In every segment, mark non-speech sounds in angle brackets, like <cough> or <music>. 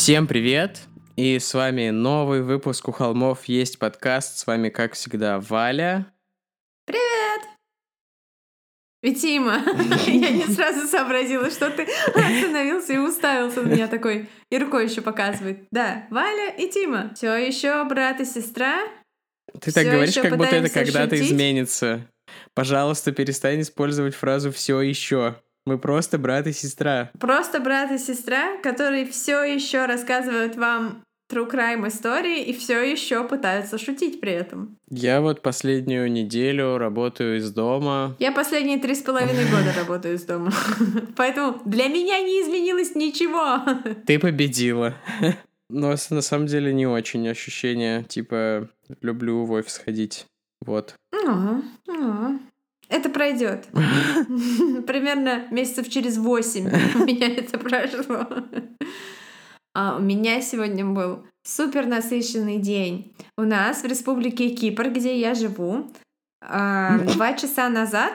Всем привет! И с вами новый выпуск «У холмов есть подкаст». С вами, как всегда, Валя. Привет! И Тима. <laughs> Я не сразу сообразила, что ты остановился и уставился на меня такой. И рукой еще показывает. Да, Валя и Тима. Все еще брат и сестра. Ты так говоришь, как будто это когда-то изменится. Пожалуйста, перестань использовать фразу «все еще». Мы просто брат и сестра. Просто брат и сестра, которые все еще рассказывают вам true crime истории и все еще пытаются шутить при этом. Я вот последнюю неделю работаю из дома. Я последние три с половиной года работаю из дома. <laughs> Поэтому для меня не изменилось ничего. <laughs> Ты победила. <laughs> Но на самом деле не очень ощущение, типа, люблю в офис ходить. Вот. Ну, ну, Это пройдет. <laughs> Примерно месяцев через восемь у меня это прошло. А у меня сегодня был супер насыщенный день. У нас в Республике Кипр, где я живу, а, два часа назад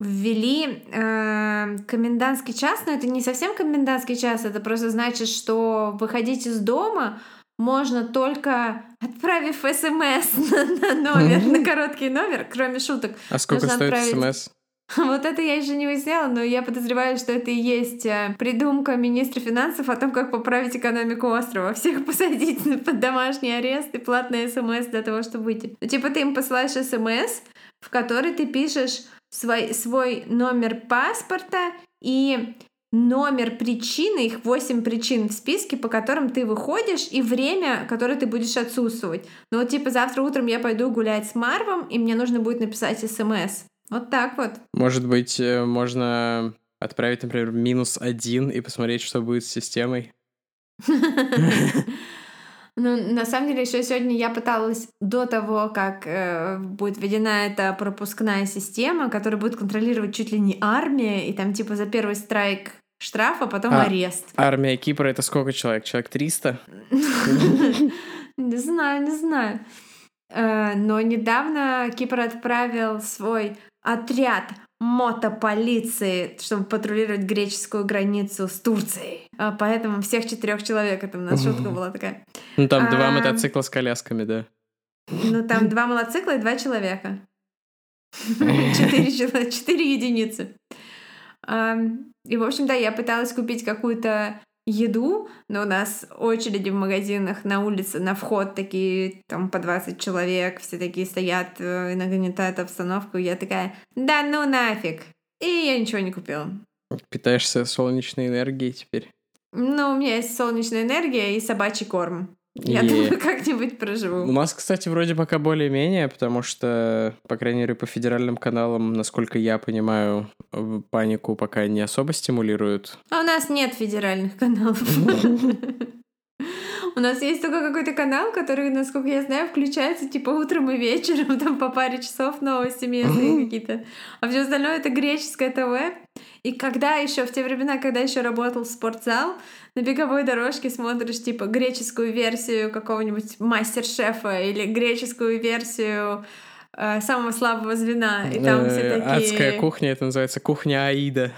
ввели э, комендантский час, но это не совсем комендантский час, это просто значит, что выходить из дома можно только отправив смс <laughs> на, на номер, на короткий номер, кроме шуток. А сколько стоит отправить. смс? <laughs> Вот это я еще не выясняла, но я подозреваю, что это и есть э, придумка министра финансов о том, как поправить экономику острова. Всех <laughs> посадить под домашний арест и платный смс для того, чтобы выйти. Ну, типа ты им посылаешь смс, в который ты пишешь свой, свой номер паспорта и номер причины, их 8 причин в списке, по которым ты выходишь, и время, которое ты будешь отсутствовать. Ну вот типа завтра утром я пойду гулять с Марвом, и мне нужно будет написать смс. Вот так вот. Может быть, э, можно отправить, например, минус один и посмотреть, что будет с системой? <laughs> Ну, на самом деле, еще сегодня я пыталась до того, как э, будет введена эта пропускная система, которая будет контролировать чуть ли не армия, и там типа за первый страйк штраф, а потом А. арест. Армия Кипра — это сколько человек? Человек 300? Не знаю, не знаю. Э, Но недавно Кипр отправил свой отряд мотополиции, чтобы патрулировать греческую границу с Турцией. А Поэтому всех четырех человек, это у нас шутка была такая. Ну, там два мотоцикла с колясками, да. Ну, там два мотоцикла и два человека. <laughs> Четыре, чело- четыре единицы. И, в общем, да, я пыталась купить какую-то еду, но у нас очереди в магазинах на улице, на вход такие, там по 20 человек, все такие стоят э, и нагнетают обстановку. Я такая, да ну нафиг. И я ничего не купила. Питаешься солнечной энергией теперь. Ну, у меня есть солнечная энергия и собачий корм. Я Е. думаю, <laughs> как-нибудь проживу. У нас, кстати, вроде пока более-менее, потому что, по крайней мере, по федеральным каналам, насколько я понимаю, панику пока не особо стимулируют. А у нас нет федеральных каналов. <laughs> У нас есть только какой-то канал, который, насколько я знаю, включается типа утром и вечером, <laughs> там по паре часов новости местные какие-то. А все остальное это греческое ТВ. И когда еще, в те времена, когда еще работал спортзал, на беговой дорожке смотришь типа греческую версию какого-нибудь мастер-шефа или греческую версию э, самого слабого звена. И там все Э, такие... Адская кухня, это называется кухня Аида.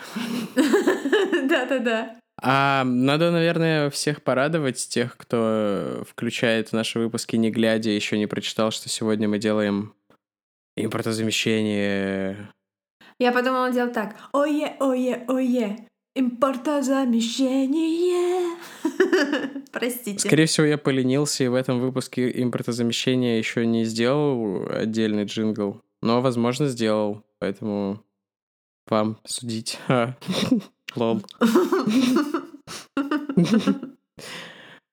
<laughs> Да-да-да. А надо, наверное, всех порадовать, тех, кто включает наши выпуски не глядя, еще не прочитал, что сегодня мы делаем импортозамещение. Я подумала делать так. Ое, ое, ое. Импортозамещение. <laughs> Простите. Скорее всего, я поленился и в этом выпуске импортозамещения еще не сделал отдельный джингл, но, возможно, сделал, поэтому вам судить. <laughs> Лол.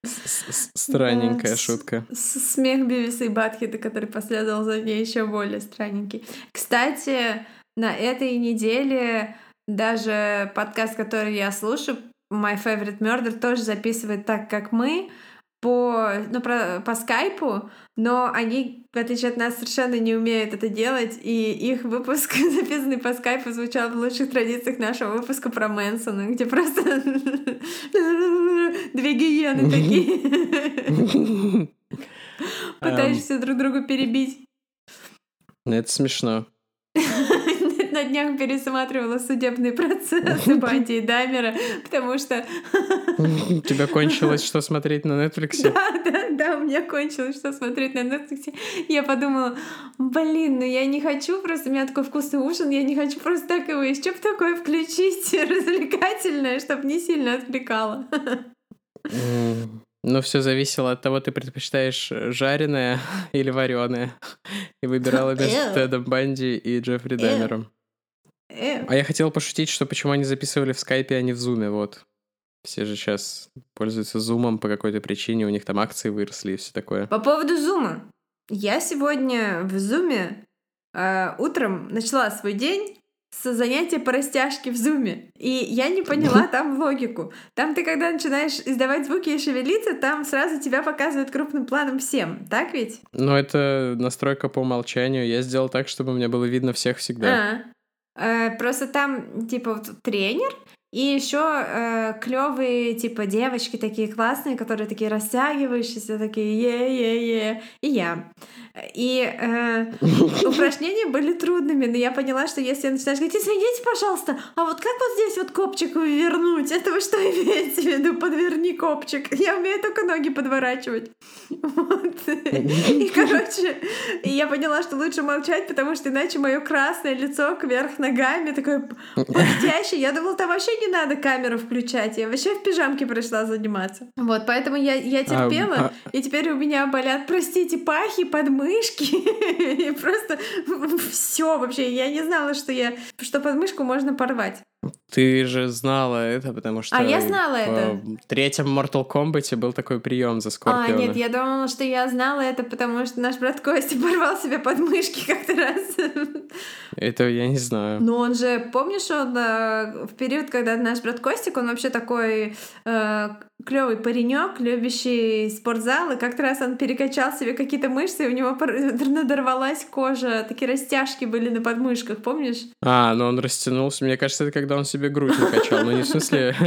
Странненькая шутка. Смех Бивиса и Батхита, который последовал за ней, еще более странненький. Кстати, на этой неделе даже подкаст, который я слушаю, My Favorite Murder, тоже записывает так, как мы, по, ну, про- по скайпу, но они, в отличие от нас, совершенно не умеют это делать, и их выпуск, <laughs> записанный по скайпу, звучал в лучших традициях нашего выпуска про Мэнсона, где просто <laughs> две гиены такие. Пытаешься друг друга перебить. Ну, это смешно. <laughs> На днях пересматривала судебные процессы Банди и Даймера, потому что... У тебя кончилось, что смотреть на Netflix? Да, да, да, у меня кончилось, что смотреть на Netflix. Я подумала, блин, ну я не хочу просто, у меня такой вкусный ужин, я не хочу просто так его еще бы такое включить <laughs> развлекательное, чтобы не сильно отвлекало. Ну, все зависело от того, ты предпочитаешь жареное или вареное. И выбирала между Тедом Банди и Джеффри Дамером. А я хотел пошутить, что почему они записывали в скайпе, а не в зуме, вот. Все же сейчас пользуются зумом по какой-то причине, у них там акции выросли и все такое. По поводу зума. Я сегодня в зуме э, утром начала свой день с занятия по растяжке в зуме. И я не поняла там логику. Там ты, когда начинаешь издавать звуки и шевелиться, там сразу тебя показывают крупным планом всем. Так ведь? Ну, это настройка по умолчанию. Я сделал так, чтобы мне было видно всех всегда. А, э, просто там, типа, вот тренер, и еще э, клевые, типа, девочки такие классные, которые такие растягивающиеся, такие е-е-е, и я. И э, <laughs> упражнения были трудными, но я поняла, что если я начинаю говорить, извините, пожалуйста, а вот как вот здесь вот копчик вернуть? Это вы что имеете в виду? Подверни копчик. Я умею только ноги подворачивать. Вот. И, короче, я поняла, что лучше молчать, потому что иначе мое красное лицо кверх ногами такое пыхтящее. Я думала, там вообще не надо камеру включать. Я вообще в пижамке пришла заниматься. Вот, поэтому я, я а, терпела, а, а... и теперь у меня болят, простите, пахи под подмышки. <laughs> И просто <laughs> все вообще. Я не знала, что я что подмышку можно порвать. Ты же знала это, потому что... А я знала это. В третьем Mortal Kombat был такой прием за Скорпиона. А, нет, я думала, что я знала это, потому что наш брат Костя <laughs> порвал себе подмышки как-то раз. Это я не знаю. Но он же, помнишь, он э, в период, когда наш брат Костик, он вообще такой э, клевый паренек, любящий спортзал, и как-то раз он перекачал себе какие-то мышцы, и у него <laughs> надорвалась кожа, такие растяжки были на подмышках, помнишь? А, ну он растянулся. Мне кажется, это когда он себе грудь накачал. Ну не в смысле... <laughs>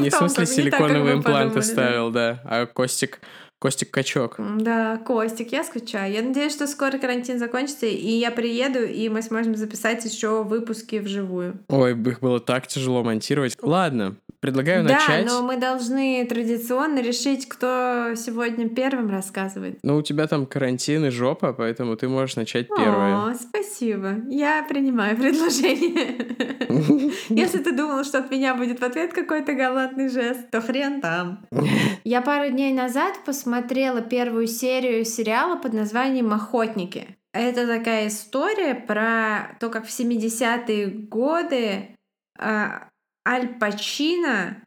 Не в смысле силиконовые импланты ставил, да. А Костик Костик Качок. Да, Костик, я скучаю. Я надеюсь, что скоро карантин закончится, и я приеду, и мы сможем записать еще выпуски вживую. Ой, их было так тяжело монтировать. Ладно, предлагаю да, начать. Да, но мы должны традиционно решить, кто сегодня первым рассказывает. Ну, у тебя там карантин и жопа, поэтому ты можешь начать первой. О, спасибо. Я принимаю предложение. <laughs> Если ты думал, что от меня будет в ответ какой-то галантный жест, то хрен там. <laughs> Я пару дней назад посмотрела первую серию сериала под названием «Охотники». Это такая история про то, как в 70-е годы а, Аль Пачино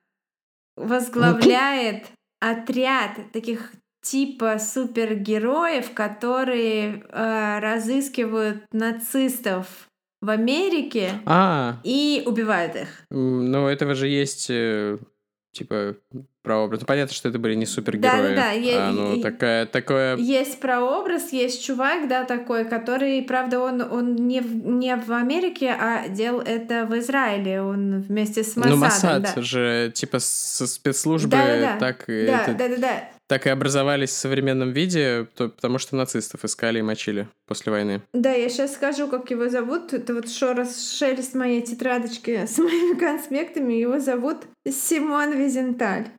возглавляет <laughs> отряд таких типа супергероев, которые э, разыскивают нацистов в Америке а. и убивают их. Ну, этого же есть э, типа прообраз. Ну, понятно, что это были не супергерои. Да, да, да. А, ну, такая, такое... Есть прообраз, есть чувак, да, такой, который, правда, он, он не, в, не в Америке, а делал это в Израиле. Он вместе с Масадом. Ну, Масад да. же, типа, со спецслужбы да, да, да. так... Да, это... да, да, да так и образовались в современном виде, то, потому что нацистов искали и мочили после войны. Да, я сейчас скажу, как его зовут. Это вот шо шелест моей тетрадочки <laughs> с моими конспектами. Его зовут Симон Визенталь.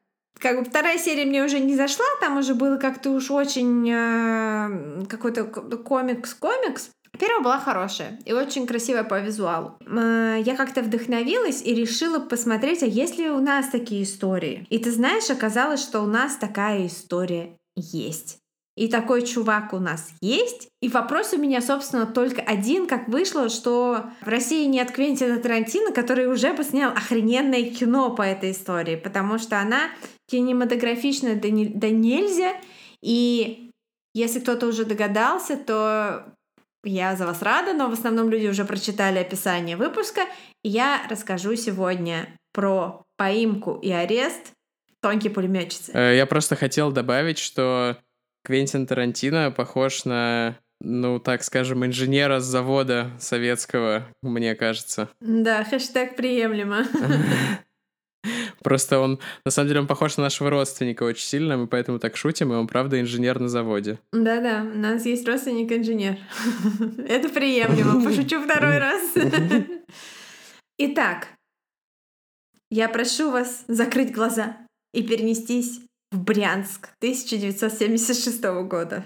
Как бы вторая серия мне уже не зашла, там уже было как-то уж очень э, какой-то комикс-комикс. Первая была хорошая и очень красивая по визуалу. Я как-то вдохновилась и решила посмотреть, а есть ли у нас такие истории. И ты знаешь, оказалось, что у нас такая история есть. И такой чувак у нас есть. И вопрос у меня, собственно, только один, как вышло, что в России нет Квентина Тарантино, который уже бы снял охрененное кино по этой истории, потому что она кинематографичная да, не, да нельзя. И если кто-то уже догадался, то я за вас рада, но в основном люди уже прочитали описание выпуска. И я расскажу сегодня про поимку и арест тонкий пулеметчицы. Э, я просто хотел добавить, что Квентин Тарантино похож на, ну, так скажем, инженера с завода советского, мне кажется. Да, хэштег приемлемо. <laughs> <laughs> Просто он, на самом деле, он похож на нашего родственника очень сильно, мы поэтому так шутим, и он, правда, инженер на заводе. Да-да, у нас есть родственник-инженер. <laughs> Это приемлемо, <laughs> пошучу второй раз. Итак, я прошу вас закрыть глаза и перенестись в Брянск 1976 года.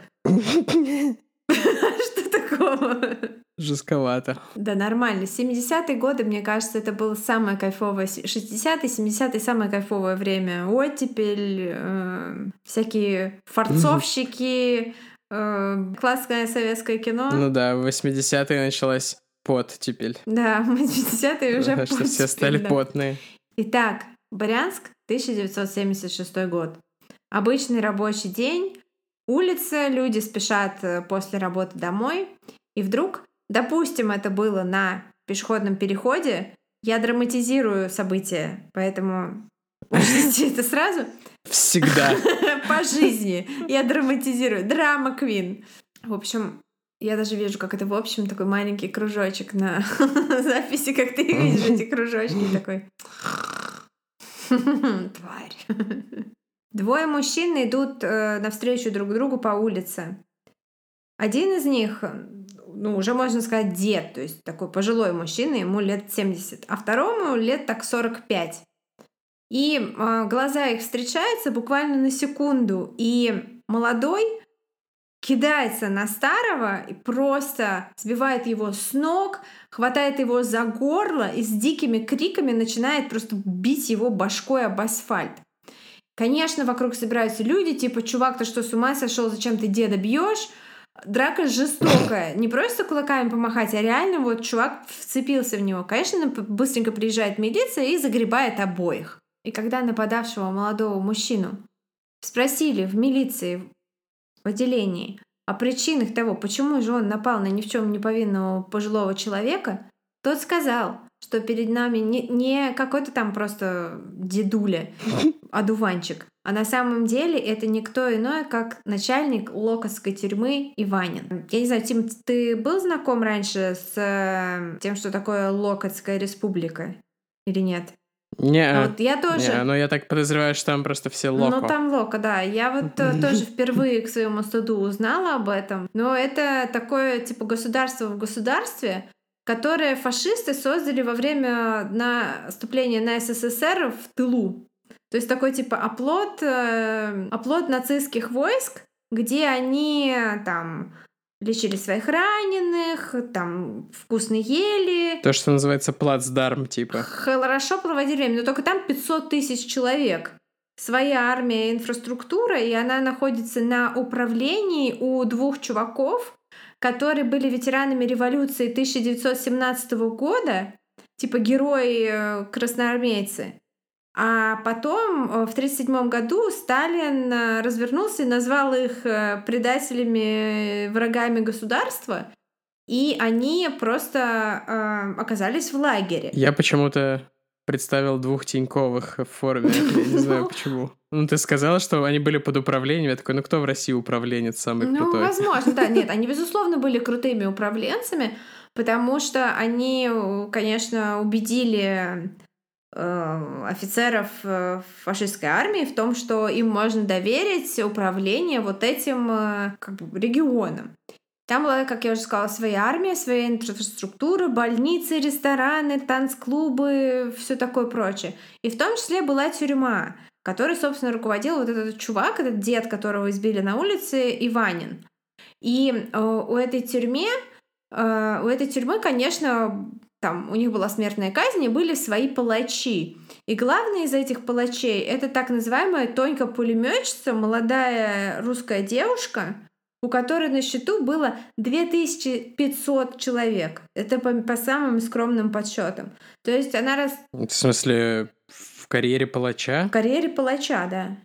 Такого? Жестковато. Да, нормально. 70-е годы, мне кажется, это было самое кайфовое. 60-е, 70-е самое кайфовое время. Оттепель, э, всякие форцовщики, э, классное советское кино. Ну да, в 80-е началась подтепель. Да, в 80-е уже Что все стали да. потные. Итак, Брянск, 1976 год. Обычный рабочий день, улица, люди спешат э, после работы домой, и вдруг, допустим, это было на пешеходном переходе, я драматизирую события, поэтому <laughs> учтите это сразу. Всегда. <laughs> По жизни я драматизирую. Драма Квин. В общем, я даже вижу, как это в общем такой маленький кружочек на <laughs> записи, как ты видишь эти кружочки такой. Тварь. Двое мужчин идут э, навстречу друг другу по улице. Один из них, ну, уже можно сказать, дед, то есть такой пожилой мужчина, ему лет 70, а второму лет так 45. И э, глаза их встречаются буквально на секунду, и молодой кидается на старого и просто сбивает его с ног, хватает его за горло и с дикими криками начинает просто бить его башкой об асфальт. Конечно, вокруг собираются люди, типа, чувак, ты что, с ума сошел, зачем ты деда бьешь? Драка жестокая. Не просто кулаками помахать, а реально вот чувак вцепился в него. Конечно, быстренько приезжает милиция и загребает обоих. И когда нападавшего молодого мужчину спросили в милиции, в отделении, о причинах того, почему же он напал на ни в чем не повинного пожилого человека, тот сказал, что перед нами не, не какой-то там просто дедуля, одуванчик, а на самом деле это никто иной, как начальник Локотской тюрьмы Иванин. Я не знаю, Тим, ты был знаком раньше с э, тем, что такое Локотская республика или нет? Не, А вот я тоже. не, но я так подозреваю, что там просто все локо. Ну, там лока, да. Я вот э, тоже впервые к своему стыду узнала об этом. Но это такое, типа, государство в государстве, которое фашисты создали во время наступления на СССР в тылу. То есть такой, типа, оплот, э, оплот нацистских войск, где они там лечили своих раненых, там вкусно ели, То, что называется плацдарм, типа. хорошо проводили время, но только там 500 тысяч человек. Своя армия и инфраструктура, и она находится на управлении у двух чуваков, которые были ветеранами революции 1917 года, типа герои-красноармейцы. А потом, э, в 1937 году, Сталин э, развернулся и назвал их э, предателями, э, врагами государства, и они просто э, оказались в лагере. Я почему-то представил двух Тиньковых в форме. Я не знаю почему. Ну, ты сказала, что они были под управлением. Я такой, ну кто в России управленец самый Ну, крутой? возможно, да. Нет, они, <laughs> безусловно, были крутыми управленцами, потому что они, э, конечно, убедили э, офицеров э, фашистской армии в том, что им можно доверить управление вот этим э, как бы, регионом. Там была, как я уже сказала, своя армия, своя инфраструктура, больницы, рестораны, танцклубы, все такое прочее. И в том числе была тюрьма, которой, собственно, руководил вот этот чувак, этот дед, которого избили на улице, Иванин. И э, у этой тюрьме, э, у этой тюрьмы, конечно, там у них была смертная казнь, и были свои палачи. И главный из этих палачей это так называемая Тонька пулеметчица, молодая русская девушка, у которой на счету было 2500 человек. Это по, по самым скромным подсчетам. То есть она раз В смысле, в карьере палача? в карьере палача, да.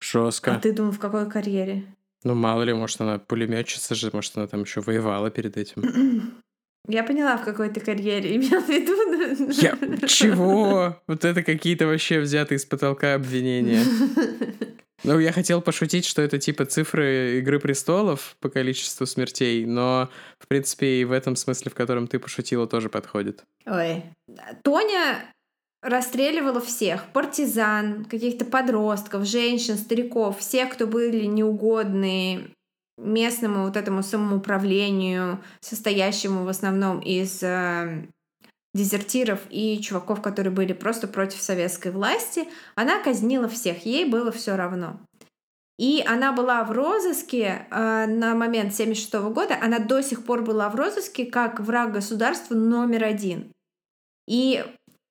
Жестко. А ты думал, в какой карьере? Ну, мало ли, может, она пулеметчица же, может, она там еще воевала перед этим. <clears throat> Я поняла, в какой ты карьере имел в виду. Я... <laughs> Чего? Вот это какие-то вообще взятые с потолка обвинения. <laughs> Ну, я хотел пошутить, что это типа цифры Игры престолов по количеству смертей, но, в принципе, и в этом смысле, в котором ты пошутила, тоже подходит. Ой. Тоня расстреливала всех. Партизан, каких-то подростков, женщин, стариков, всех, кто были неугодны местному вот этому самоуправлению, состоящему в основном из э, дезертиров и чуваков, которые были просто против советской власти, она казнила всех, ей было все равно. И она была в розыске э, на момент 76 года, она до сих пор была в розыске как враг государства номер один. И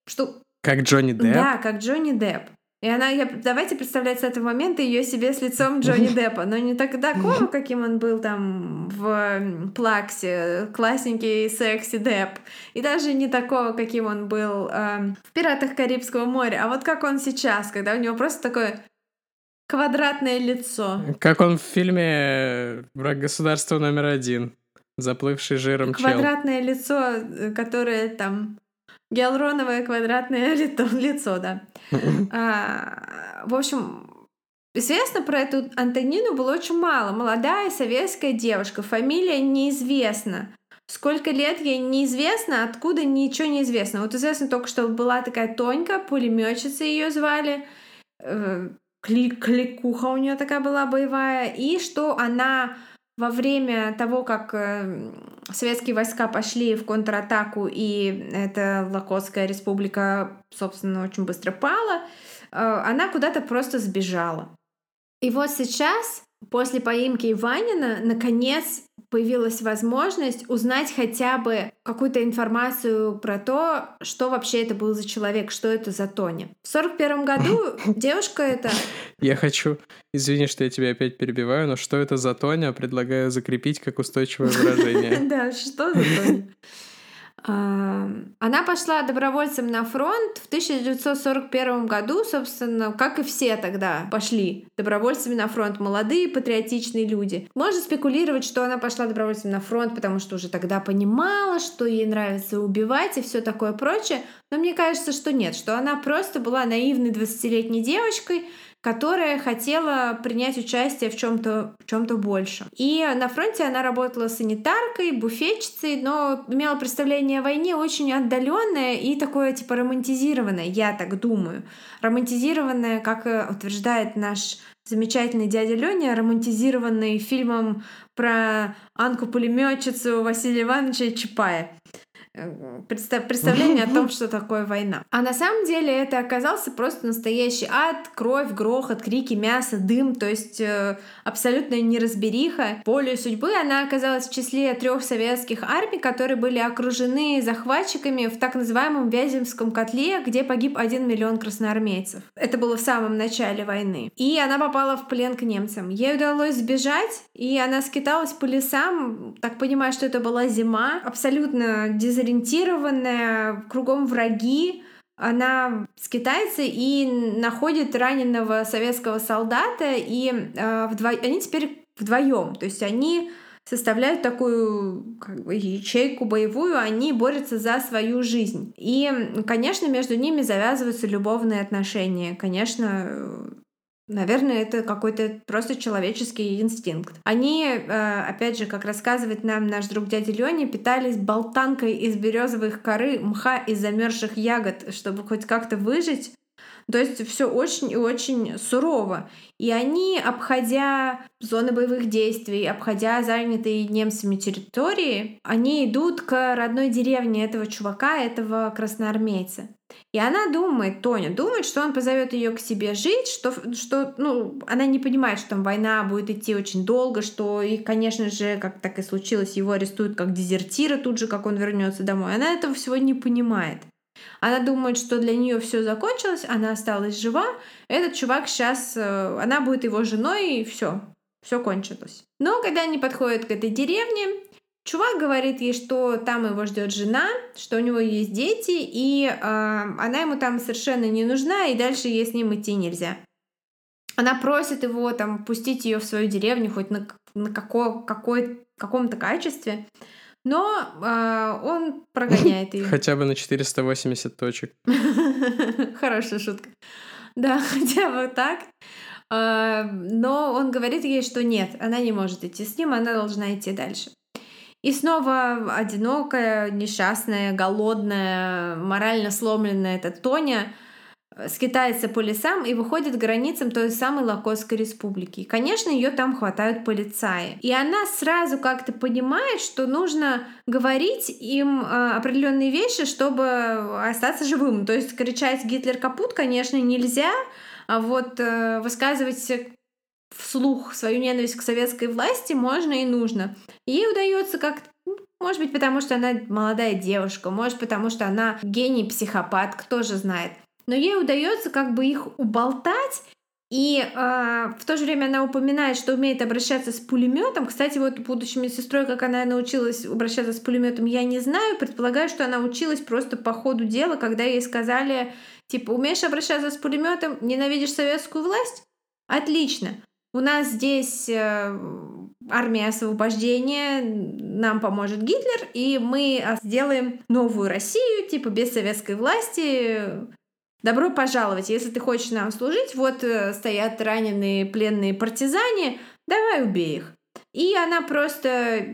что... Как Джонни Депп? Да, как Джонни Депп. И она, я, давайте представлять с этого момента ее себе с лицом <laughs> Джонни Деппа, но не так такого, каким он был там в Плаксе, классненький секси Депп, и даже не такого, каким он был э, в «Пиратах Карибского моря», а вот как он сейчас, когда у него просто такое квадратное лицо. Как он в фильме «Враг государства номер один», заплывший жиром Квадратное чел. лицо, э, которое там Гиалуроновое квадратное <laughs> лицо, да. <laughs> а, в общем, известно про эту Антонину было очень мало. Молодая советская девушка, фамилия неизвестна. Сколько лет ей неизвестно, откуда ничего не известно. Вот известно только, что была такая Тонька, пулеметчица ее звали, э, кликуха у нее такая была боевая, и что она во время того, как э, советские войска пошли в контратаку, и эта Локотская республика, собственно, очень быстро пала, э, она куда-то просто сбежала. И вот сейчас, после поимки Иванина, наконец появилась возможность узнать хотя бы какую-то информацию про то, что вообще это был за человек, что это за Тоня. В сорок первом году <laughs> девушка эта... Я хочу, извини, что я тебя опять перебиваю, но что это за Тоня, предлагаю закрепить как устойчивое выражение. <laughs> Да, что за Тоня? Она пошла добровольцем на фронт в 1941 году, собственно, как и все тогда пошли добровольцами на фронт, молодые патриотичные люди. Можно спекулировать, что она пошла добровольцем на фронт, потому что уже тогда понимала, что ей нравится убивать и все такое прочее, но мне кажется, что нет, что она просто была наивной 20-летней девочкой, которая хотела принять участие в чем-то в чем-то большем. И на фронте она работала санитаркой, буфетчицей, но имела представление о войне очень отдаленное и такое типа романтизированное, я так думаю. Романтизированное, как э, утверждает наш замечательный дядя Леня, романтизированный фильмом про Анку пулеметчицу Василия Ивановича Чапая представление о том, что такое война. А на самом деле это оказался просто настоящий ад, кровь, грохот, крики, мясо, дым, то есть э, абсолютная неразбериха. Поле судьбы она оказалась в числе трех советских армий, которые были окружены захватчиками в так называемом Вяземском котле, где погиб один миллион красноармейцев. Это было в самом начале войны. И она попала в плен к немцам. Ей удалось сбежать, и она скиталась по лесам, так понимаю, что это была зима, абсолютно дезориентированная дезориентированная, кругом враги. Она скитается и находит раненого советского солдата, и э, вдво... они теперь вдвоем. То есть они составляют такую как бы, ячейку боевую, они борются за свою жизнь. И, конечно, между ними завязываются любовные отношения. Конечно, Наверное, это какой-то просто человеческий инстинкт. Они, э, опять же, как рассказывает нам наш друг дядя Леня, питались болтанкой из березовых коры, мха и замерзших ягод, чтобы хоть как-то выжить. То есть все очень и очень сурово. И они, обходя зоны боевых действий, обходя занятые немцами территории, они идут к родной деревне этого чувака, этого красноармейца. И она думает, Тоня думает, что он позовет ее к себе жить, что, что ну, она не понимает, что там война будет идти очень долго, что и, конечно же, как так и случилось, его арестуют как дезертира тут же, как он вернется домой. Она этого всего не понимает. Она думает, что для нее все закончилось, она осталась жива. Этот чувак сейчас, э, она будет его женой, и все, все кончилось. Но когда они подходят к этой деревне, чувак говорит ей, что там его ждет жена, что у него есть дети, и э, она ему там совершенно не нужна, и дальше ей с ним идти нельзя. Она просит его там пустить ее в свою деревню хоть на, на какое, какой, каком-то качестве но э, он прогоняет <laughs> ее. Хотя бы на 480 точек. <laughs> Хорошая шутка. Да, <laughs> хотя бы так. А, но он говорит ей, что нет, она не может идти с ним, она должна идти дальше. И снова одинокая, несчастная, голодная, морально сломленная эта Тоня э, скитается по лесам и выходит к границам той самой Лакотской республики. И, конечно, ее там хватают полицаи. И она сразу как-то понимает, что нужно говорить им э, определенные вещи, чтобы остаться живым. То есть кричать «Гитлер капут», конечно, нельзя, а вот э, высказывать вслух свою ненависть к советской власти можно и нужно. Ей удается как ну, может быть, потому что она молодая девушка, может, потому что она гений-психопат, кто же знает. Но ей удается как бы их уболтать, и э, в то же время она упоминает, что умеет обращаться с пулеметом. Кстати, вот будучи медсестрой, как она научилась обращаться с пулеметом, я не знаю. Предполагаю, что она училась просто по ходу дела, когда ей сказали, типа, умеешь обращаться с пулеметом, ненавидишь советскую власть? Отлично. У нас здесь э, армия освобождения, нам поможет Гитлер, и мы сделаем новую Россию, типа без советской власти. Добро пожаловать, если ты хочешь нам служить, вот э, стоят раненые пленные партизане, давай убей их. И она просто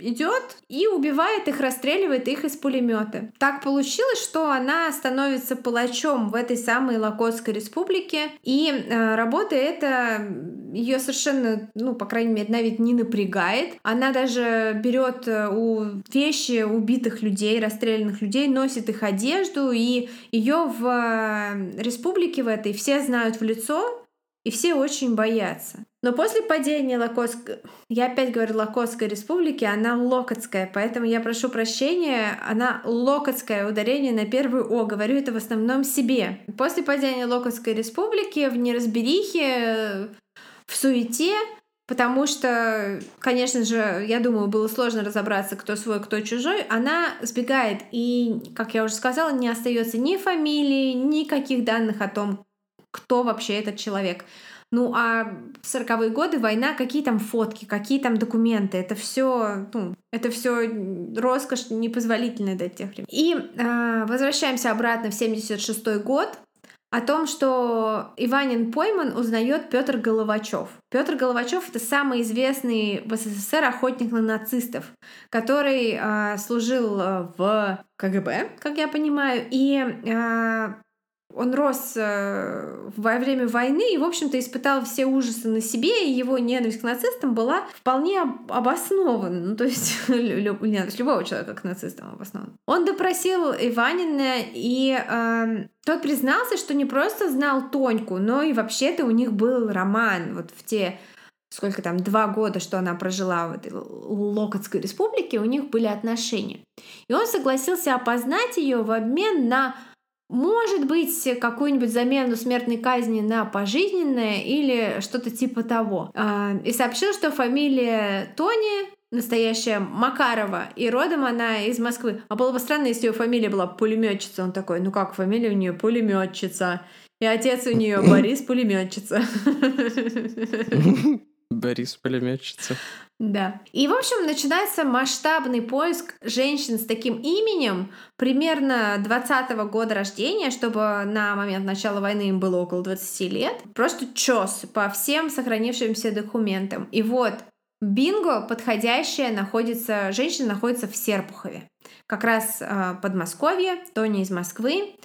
идет и убивает их, расстреливает их из пулемета. Так получилось, что она становится палачом в этой самой Лакотской республике, и э, работа эта ее совершенно, ну, по крайней мере, на вид не напрягает. Она даже берет э, у вещи убитых людей, расстрелянных людей, носит их одежду, и ее в э, республике в этой все знают в лицо, и все очень боятся. Но после падения Локотской, я опять говорю Локотской республики, она Локотская, поэтому я прошу прощения, она Локотская, ударение на первый О, говорю это в основном себе. После падения Локотской республики в неразберихе, в суете, потому что, конечно же, я думаю, было сложно разобраться, кто свой, кто чужой, она сбегает, и, как я уже сказала, не остается ни фамилии, никаких данных о том, кто вообще этот человек. Ну а в 40-е годы война, какие там фотки, какие там документы, это все, ну, это все роскошь непозволительная до тех времен. И э, возвращаемся обратно в 76 год о том, что Иванин пойман узнает Петр Головачев. Петр Головачев это самый известный в СССР охотник на нацистов, который э, служил в КГБ, как я понимаю, и э, он рос э, во время войны и, в общем-то, испытал все ужасы на себе, и его ненависть к нацистам была вполне обоснована. Ну, то есть <laughs> ненависть любого человека к нацистам обоснована. Он допросил Иванина, и э, тот признался, что не просто знал Тоньку, но и вообще-то у них был роман вот в те сколько там, два года, что она прожила в этой Локотской республике, у них были отношения. И он согласился опознать ее в обмен на может быть, какую-нибудь замену смертной казни на пожизненное или что-то типа того. А, и сообщил, что фамилия Тони настоящая Макарова, и родом она из Москвы. А было бы странно, если ее фамилия была пулеметчица. Он такой, ну как, фамилия у нее пулеметчица. И отец у нее <laughs> Борис пулеметчица. Борис пулеметчица. Да. И, в общем, начинается масштабный поиск женщин с таким именем, примерно 20 -го года рождения, чтобы на момент начала войны им было около 20 лет. Просто чес по всем сохранившимся документам. И вот Бинго подходящая находится, женщина находится в Серпухове. Как раз э, Подмосковье, Тоня из Москвы.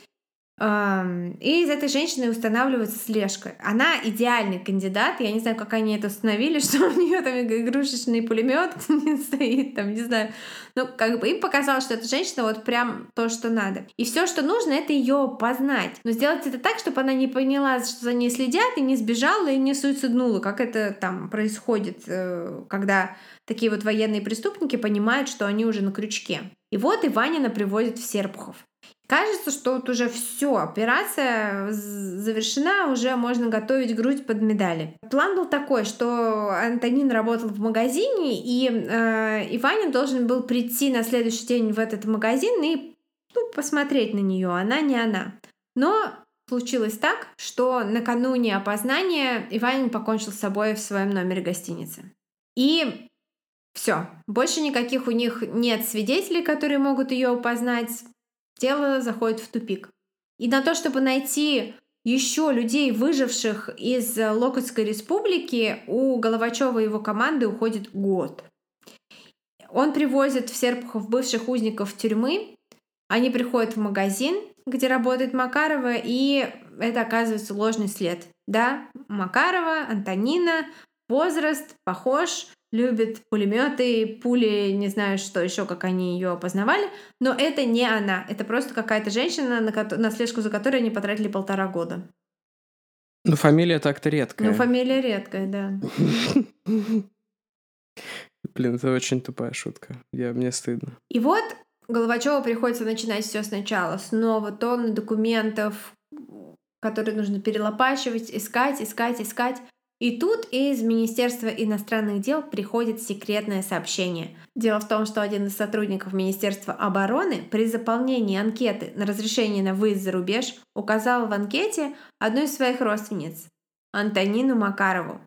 И из этой женщины устанавливается слежка. Она идеальный кандидат. Я не знаю, как они это установили, <laughs> что у нее там игрушечный пулемет <laughs> стоит, там, не знаю. Ну, как бы им показалось, что эта женщина вот прям то, что надо. И все, что нужно, это ее познать. Но сделать это так, чтобы она не поняла, что за ней следят, и не сбежала, и не суициднула, как это там происходит, э, когда такие вот военные преступники понимают, что они уже на крючке. И вот Иванина приводит в Серпухов. Кажется, что вот уже все, операция завершена, уже можно готовить грудь под медали. План был такой, что Антонин работал в магазине, и э, Иванин должен был прийти на следующий день в этот магазин и ну, посмотреть на нее, она не она. Но случилось так, что накануне опознания Иванин покончил с собой в своем номере гостиницы. И все, больше никаких у них нет свидетелей, которые могут ее опознать дело заходит в тупик. И на то, чтобы найти еще людей, выживших из Локотской республики, у Головачева и его команды уходит год. Он привозит в Серпухов бывших узников тюрьмы. Они приходят в магазин, где работает Макарова, и это оказывается ложный след. Да, Макарова, Антонина, возраст похож, любит пулеметы, пули, не знаю, что еще, как они ее опознавали, но это не она. Это просто какая-то женщина, на, ко- на слежку за которой они потратили полтора года. Ну, фамилия так-то редкая. Ну, фамилия редкая, да. <laughs> Блин, это очень тупая шутка. Я, мне стыдно. И вот Головачеву приходится начинать все сначала. Снова тонны документов, которые нужно перелопачивать, искать, искать, искать. И тут из Министерства иностранных дел приходит секретное сообщение. Дело в том, что один из сотрудников Министерства обороны при заполнении анкеты на разрешение на выезд за рубеж указал в анкете одну из своих родственниц, Антонину Макарову.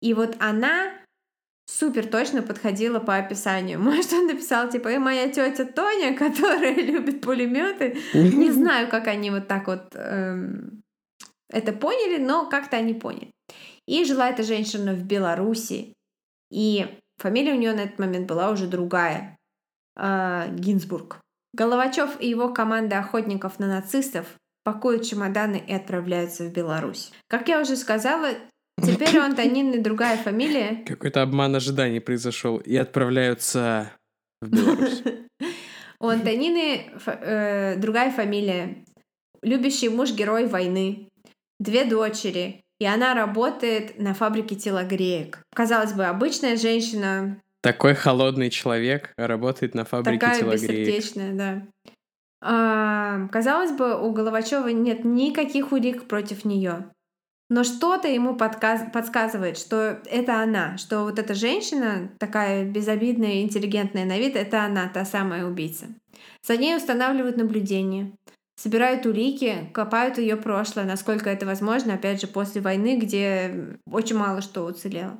И вот она супер точно подходила по описанию. <laughs> Может, он написал, типа, и моя тетя Тоня, которая <laughs> любит пулеметы. Не знаю, как они вот так вот эм, это поняли, но как-то они поняли. И жила эта женщина в Беларуси. И фамилия у нее на этот момент была уже другая. э, Гинзбург. Головачев и его команда охотников на нацистов пакуют чемоданы и отправляются в Беларусь. Как я уже сказала, теперь у Антонины другая фамилия. <laughs> Какой-то обман ожиданий произошел. И отправляются в Беларусь. <laughs> У Антонины э, другая фамилия. Любящий муж герой войны. Две дочери. И она работает на фабрике телогреек. Казалось бы, обычная женщина, Такой холодный человек работает на фабрике такая телогреек. бессердечная, да. А, казалось бы, у Головачева нет никаких улик против нее. Но что-то ему подказ- подсказывает, что это она, что вот эта женщина, такая безобидная интеллигентная на вид, это она, та самая убийца. За ней устанавливают наблюдение, собирают улики, копают ее прошлое, насколько это возможно, опять же, после войны, где очень мало что уцелело.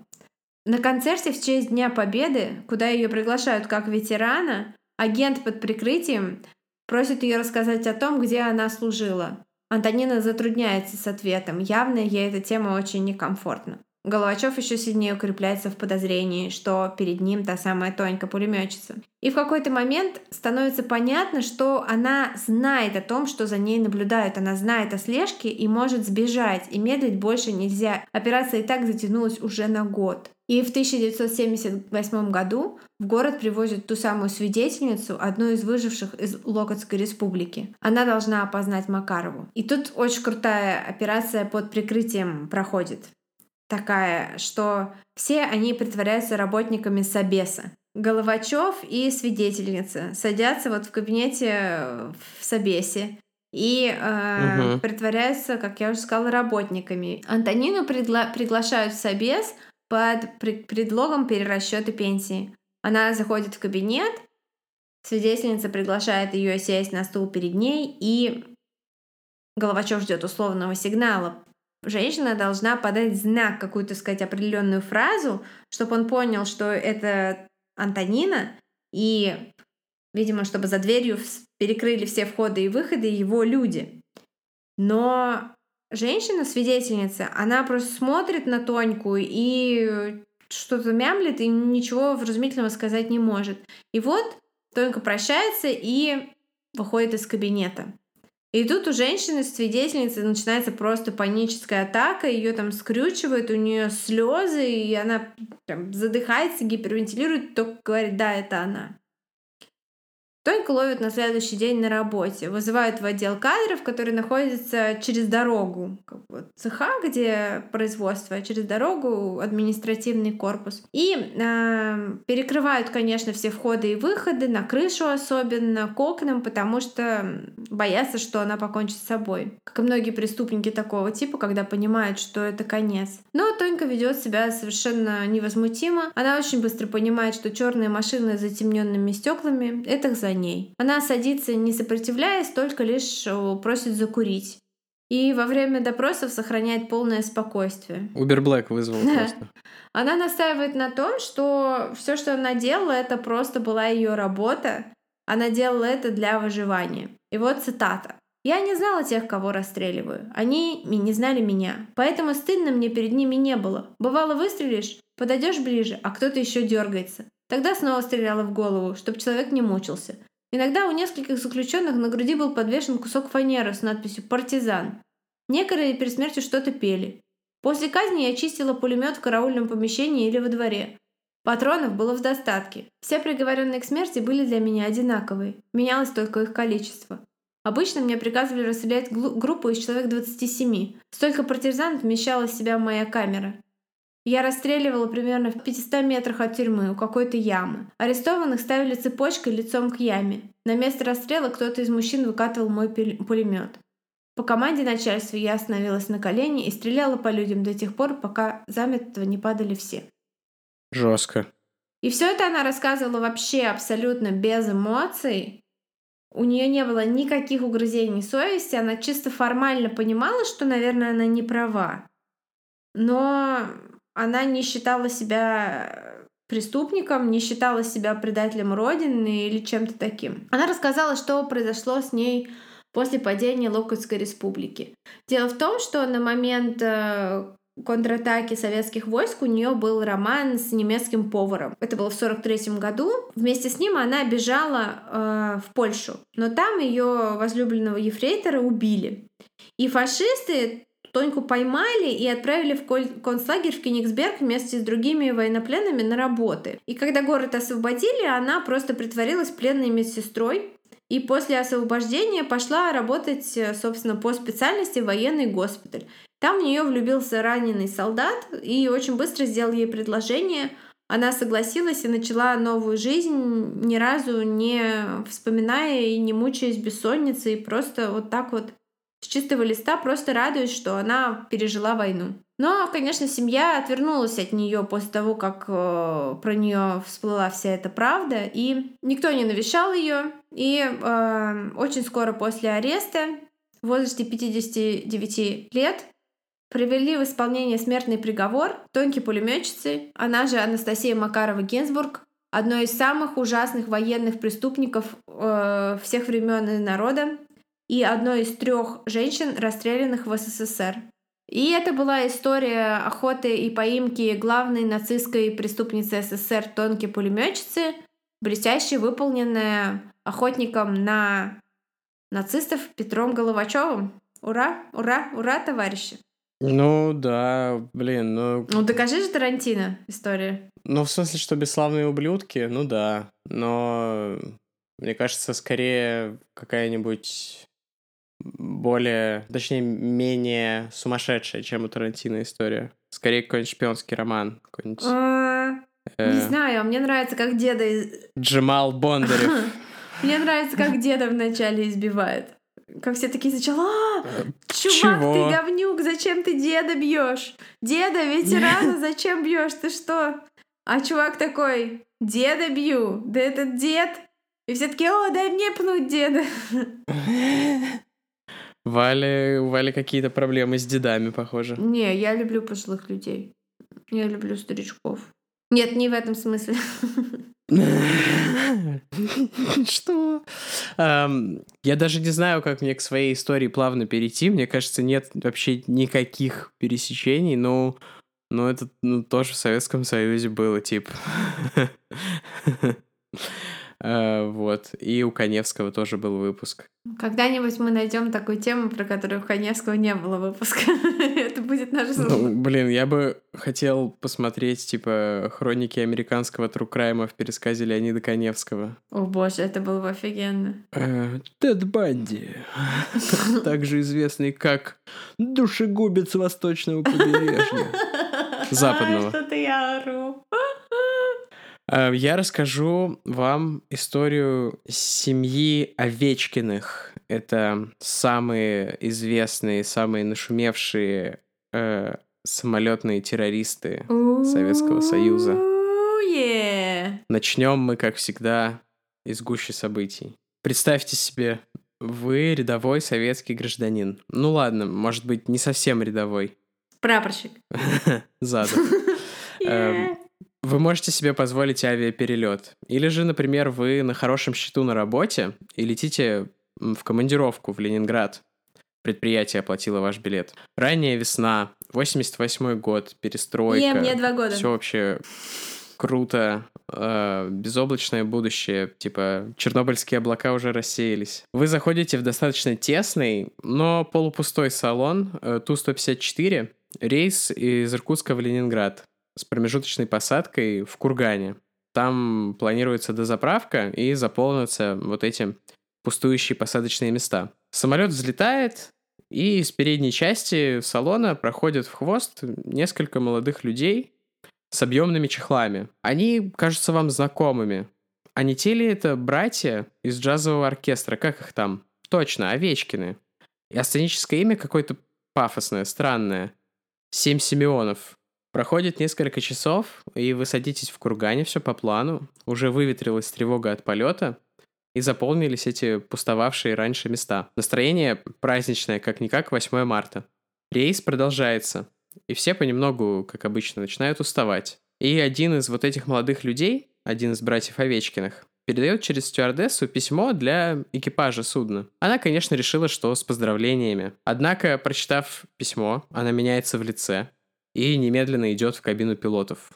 На концерте в честь Дня Победы, куда ее приглашают как ветерана, агент под прикрытием просит ее рассказать о том, где она служила. Антонина затрудняется с ответом. Явно ей эта тема очень некомфортна. Головачев еще сильнее укрепляется в подозрении, что перед ним та самая Тонька пулеметчица. И в какой-то момент становится понятно, что она знает о том, что за ней наблюдают. Она знает о слежке и может сбежать, и медлить больше нельзя. Операция и так затянулась уже на год. И в 1978 году в город привозят ту самую свидетельницу, одну из выживших из Локотской республики. Она должна опознать Макарову. И тут очень крутая операция под прикрытием проходит. Такая, что все они притворяются работниками Собеса. Головачев и свидетельница садятся вот в кабинете в Собесе и э, Мгм. притворяются, как я уже сказала, работниками. Антонину пригла- приглашают в Собес под пре- предлогом перерасчета пенсии. Она заходит в кабинет, свидетельница приглашает ее сесть на стул перед ней, и Головачев ждет условного сигнала. Женщина должна подать знак, какую-то сказать определенную фразу, чтобы он понял, что это Антонина, и, видимо, чтобы за дверью перекрыли все входы и выходы его люди. Но женщина, свидетельница, она просто смотрит на Тоньку и что-то мямлит и ничего вразумительного сказать не может. И вот Тонька прощается и выходит из кабинета. И тут у женщины, свидетельницы, начинается просто паническая атака, ее там скрючивает, у нее слезы, и она прям задыхается, гипервентилирует, только говорит, да, это она. Тоньку ловят на следующий день на работе. Вызывают в отдел кадров, который находится через дорогу. Как бы цеха, где производство, а через дорогу административный корпус. И э, перекрывают, конечно, все входы и выходы, на крышу особенно, к окнам, потому что боятся, что она покончит с собой. Как и многие преступники такого типа, когда понимают, что это конец. Но Тонька ведет себя совершенно невозмутимо. Она очень быстро понимает, что черные машины с затемненными стеклами — это ней. Она садится, не сопротивляясь, только лишь э, просит закурить. И во время допросов сохраняет полное спокойствие. Убер Блэк вызвал <laughs> просто. Она настаивает на том, что все, что она делала, это просто была ее работа. Она делала это для выживания. И вот цитата. «Я не знала тех, кого расстреливаю. Они не знали меня. Поэтому стыдно мне перед ними не было. Бывало, выстрелишь, подойдешь ближе, а кто-то еще дергается. Тогда снова стреляла в голову, чтобы человек не мучился. Иногда у нескольких заключенных на груди был подвешен кусок фанеры с надписью «Партизан». Некоторые перед смертью что-то пели. После казни я чистила пулемет в караульном помещении или во дворе. Патронов было в достатке. Все приговоренные к смерти были для меня одинаковые. Менялось только их количество. Обычно мне приказывали расстрелять группу из человек 27. Столько партизан вмещала в себя моя камера. Я расстреливала примерно в 500 метрах от тюрьмы, у какой-то ямы. Арестованных ставили цепочкой лицом к яме. На место расстрела кто-то из мужчин выкатывал мой пулемет. По команде начальства я остановилась на колени и стреляла по людям до тех пор, пока замертво не падали все. Жестко. И все это она рассказывала вообще абсолютно без эмоций. У нее не было никаких угрызений совести, она чисто формально понимала, что, наверное, она не права. Но она не считала себя преступником, не считала себя предателем Родины или чем-то таким. Она рассказала, что произошло с ней после падения Локотской республики. Дело в том, что на момент э, контратаки советских войск у нее был роман с немецким поваром. Это было в 43 году. Вместе с ним она бежала э, в Польшу, но там ее возлюбленного ефрейтора убили. И фашисты Тоньку поймали и отправили в концлагерь в Кенигсберг вместе с другими военнопленными на работы. И когда город освободили, она просто притворилась пленной медсестрой, и после освобождения пошла работать, э, собственно, по специальности в военный госпиталь. Там в нее влюбился раненый солдат и очень быстро сделал ей предложение. Она согласилась и начала новую жизнь, ни разу не вспоминая и не мучаясь бессонницей, просто вот так вот чистого листа просто радуюсь, что она пережила войну. Но, конечно, семья отвернулась от нее после того, как э, про нее всплыла вся эта правда, и никто не навещал ее. И э, очень скоро после ареста, в возрасте 59 лет, привели в исполнение смертный приговор Тоньки пулеметчицы, она же Анастасия Макарова Гинзбург, одной из самых ужасных военных преступников э, всех времен и народа, и одной из трех женщин, расстрелянных в СССР. И это была история охоты и поимки главной нацистской преступницы СССР Тонки пулеметчицы, блестяще выполненная охотником на нацистов Петром Головачевым. Ура, ура, ура, товарищи! Ну да, блин, ну... Ну докажи же Тарантино история. Ну в смысле, что бесславные ублюдки, ну да, но мне кажется, скорее какая-нибудь более, точнее, менее сумасшедшая, чем у Тарантино история. Скорее, какой-нибудь шпионский роман. Какой-нибудь... А, не э, знаю, а мне нравится, как деда... Джемал Бондарев. <laughs> Мне нравится, как деда вначале избивает. Как все такие сначала, а, чувак, Чего? ты говнюк, зачем ты деда бьешь? Деда, ветерана, <laughs> зачем бьешь? Ты что? А чувак такой, деда бью, да этот дед. И все таки о, дай мне пнуть деда. <laughs> Валя, у Вали какие-то проблемы с дедами, похоже. Не, я люблю пожилых людей. Я люблю старичков. Нет, не в этом смысле. <laughs> Что? Я даже не знаю, как мне к своей истории плавно перейти. Мне кажется, нет вообще никаких пересечений, но, но это ну, тоже в Советском Союзе было, типа. <laughs> Э, вот. И у Коневского тоже был выпуск. Когда-нибудь мы найдем такую тему, про которую у Коневского не было выпуска. <laughs> Это будет наш ну, Блин, я бы хотел посмотреть, типа, хроники американского трукрайма в пересказе Леонида Коневского. О боже, это было бы офигенно. Э, Тед Банди, <laughs> также известный как душегубец восточного побережья. <laughs> Западного. Что-то я ору. Э, я расскажу вам историю семьи Овечкиных. Это самые известные, самые нашумевшие э, самолетные террористы Советского Союза. Начнем мы, как всегда, из гущи событий. Представьте себе, вы рядовой советский гражданин. Ну ладно, может быть, не совсем рядовой. Прапорщик. <laughs> Задом. <laughs> Эм, вы можете себе позволить авиаперелет. Или же, например, вы на хорошем счету на работе и летите в командировку в Ленинград. Предприятие оплатило ваш билет. Ранняя весна, 88 год, перестройка. Не, мне два года. Все вообще... круто, э, безоблачное будущее, типа чернобыльские облака уже рассеялись. Вы заходите в достаточно тесный, но полупустой салон э, Ту-154, рейс из Иркутска в Ленинград с промежуточной посадкой в Кургане. Там планируется дозаправка и заполнятся вот эти пустующие посадочные места. Самолет взлетает, и из передней части салона проходят в хвост несколько молодых людей с объемными чехлами. Они кажутся вам знакомыми. А не те ли это братья из джазового оркестра? Как их там? Точно, Овечкины. И сценическое имя какое-то пафосное, странное. Семь Симеонов. Проходит несколько часов, и вы садитесь в кургане, все по плану. Уже выветрилась тревога от полета, и заполнились эти пустовавшие раньше места. Настроение праздничное, как-никак, 8 марта. Рейс продолжается, и все понемногу, как обычно, начинают уставать. И один из вот этих молодых людей, один из братьев Овечкиных, передает через стюардессу письмо для экипажа судна. Она, конечно, решила, что с поздравлениями. Однако, прочитав письмо, она меняется в лице и немедленно идет в кабину пилотов.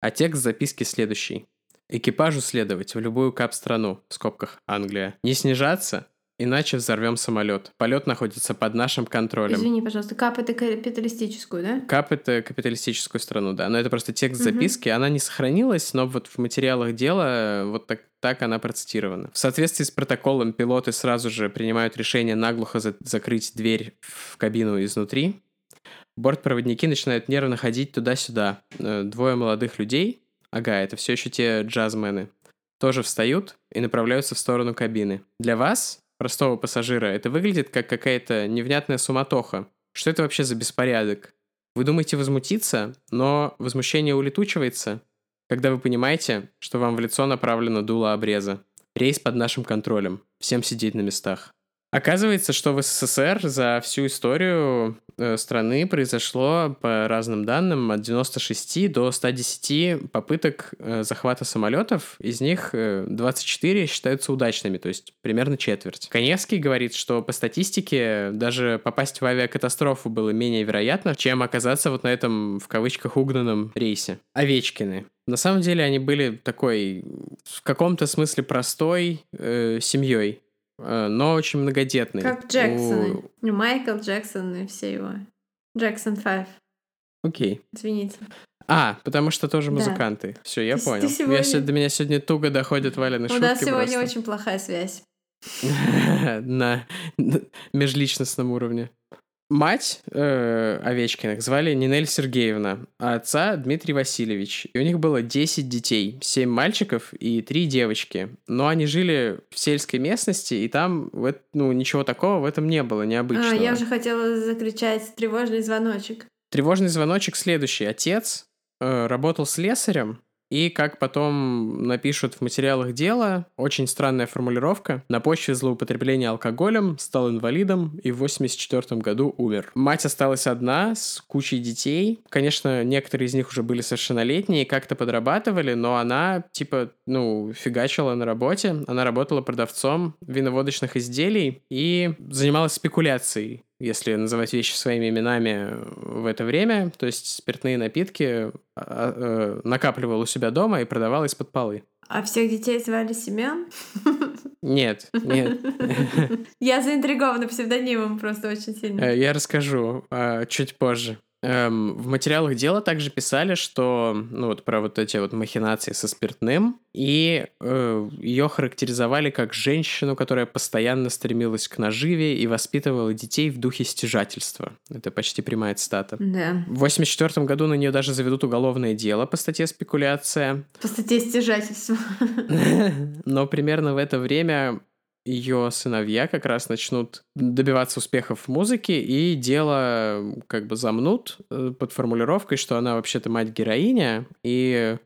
А текст записки следующий. Экипажу следовать в любую кап-страну, в скобках Англия. Не снижаться, иначе взорвем самолет. Полет находится под нашим контролем. Извини, пожалуйста, КАП это капиталистическую, да? КАП это капиталистическую страну, да. Но это просто текст записки, угу. она не сохранилась, но вот в материалах дела вот так, так она процитирована. В соответствии с протоколом пилоты сразу же принимают решение наглухо за закрыть дверь в кабину изнутри. Бортпроводники начинают нервно ходить туда-сюда. Э, двое молодых людей, Ага, это все еще те джазмены. Тоже встают и направляются в сторону кабины. Для вас, простого пассажира, это выглядит как какая-то невнятная суматоха. Что это вообще за беспорядок? Вы думаете возмутиться, но возмущение улетучивается, когда вы понимаете, что вам в лицо направлено дуло обреза. Рейс под нашим контролем. Всем сидеть на местах. Оказывается, что в СССР за всю историю э, страны произошло, по разным данным, от 96 до 110 попыток э, захвата самолетов. Из них 24 э, считаются удачными, то есть примерно четверть. Коневский говорит, что по статистике даже попасть в авиакатастрофу было менее вероятно, чем оказаться вот на этом, в кавычках, угнанном рейсе. Овечкины. На самом деле они были такой, в каком-то смысле простой э, семьей. Э, но очень многодетный. Как Джексоны. У... Ну, Майкл Джексон и все его. Джексон 5. Окей. Извините. А, потому что тоже музыканты. Да. Все, я ты, понял. Ты сегодня... я, до меня сегодня туго доходят Валены шутки У нас сегодня просто. очень плохая связь. <laughs> На межличностном уровне. Мать э, Овечкиных звали Нинель Сергеевна, а отца Дмитрий Васильевич. И у них было 10 детей, 7 мальчиков и 3 девочки. Но они жили в сельской местности, и там ну, ничего такого в этом не было, необычного. А, я уже хотела закричать тревожный звоночек. Тревожный звоночек следующий. Отец э, работал слесарем, и, как потом напишут в материалах дела, очень странная формулировка, на почве злоупотребления алкоголем стал инвалидом и в 84 году умер. Мать осталась одна с кучей детей. Конечно, некоторые из них уже были совершеннолетние, как-то подрабатывали, но она, типа, ну, фигачила на работе. Она работала продавцом виноводочных изделий и занималась спекуляцией если называть вещи своими именами в это время, то есть спиртные напитки а, э, накапливал у себя дома и продавал из-под полы. А всех детей звали Семен? <laughs> Нет, нет. <laughs> Я заинтригована псевдонимом просто очень сильно. Э, я расскажу а, чуть позже. Эм, в материалах дела также писали, что ну вот про вот эти вот махинации со спиртным, и э, ее характеризовали как женщину, которая постоянно стремилась к наживе и воспитывала детей в духе стяжательства. Это почти прямая цитата. Да. В 84 году на нее даже заведут уголовное дело по статье спекуляция. По статье стяжательства. <laughs> Но примерно в это время ее сыновья как раз начнут добиваться успехов в музыке, и дело как бы замнут э, под формулировкой, что она вообще-то мать-героиня, и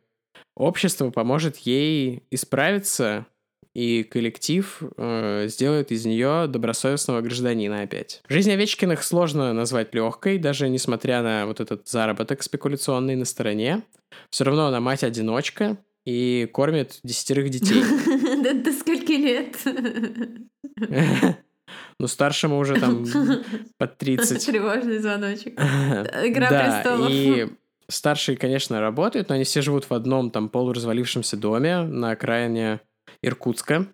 общество поможет ей исправиться, и коллектив э, сделает из нее добросовестного гражданина опять. Жизнь Овечкиных сложно назвать легкой, даже несмотря на вот этот заработок спекуляционный на стороне. Все равно она мать-одиночка, и кормит десятерых детей. <laughs> До скольки лет? <laughs> Ну, старшему уже там <laughs> под 30. Тревожный звоночек. Игра престолов. И Старшие, конечно, работают, но они все живут в одном там полуразвалившемся доме на окраине Иркутска.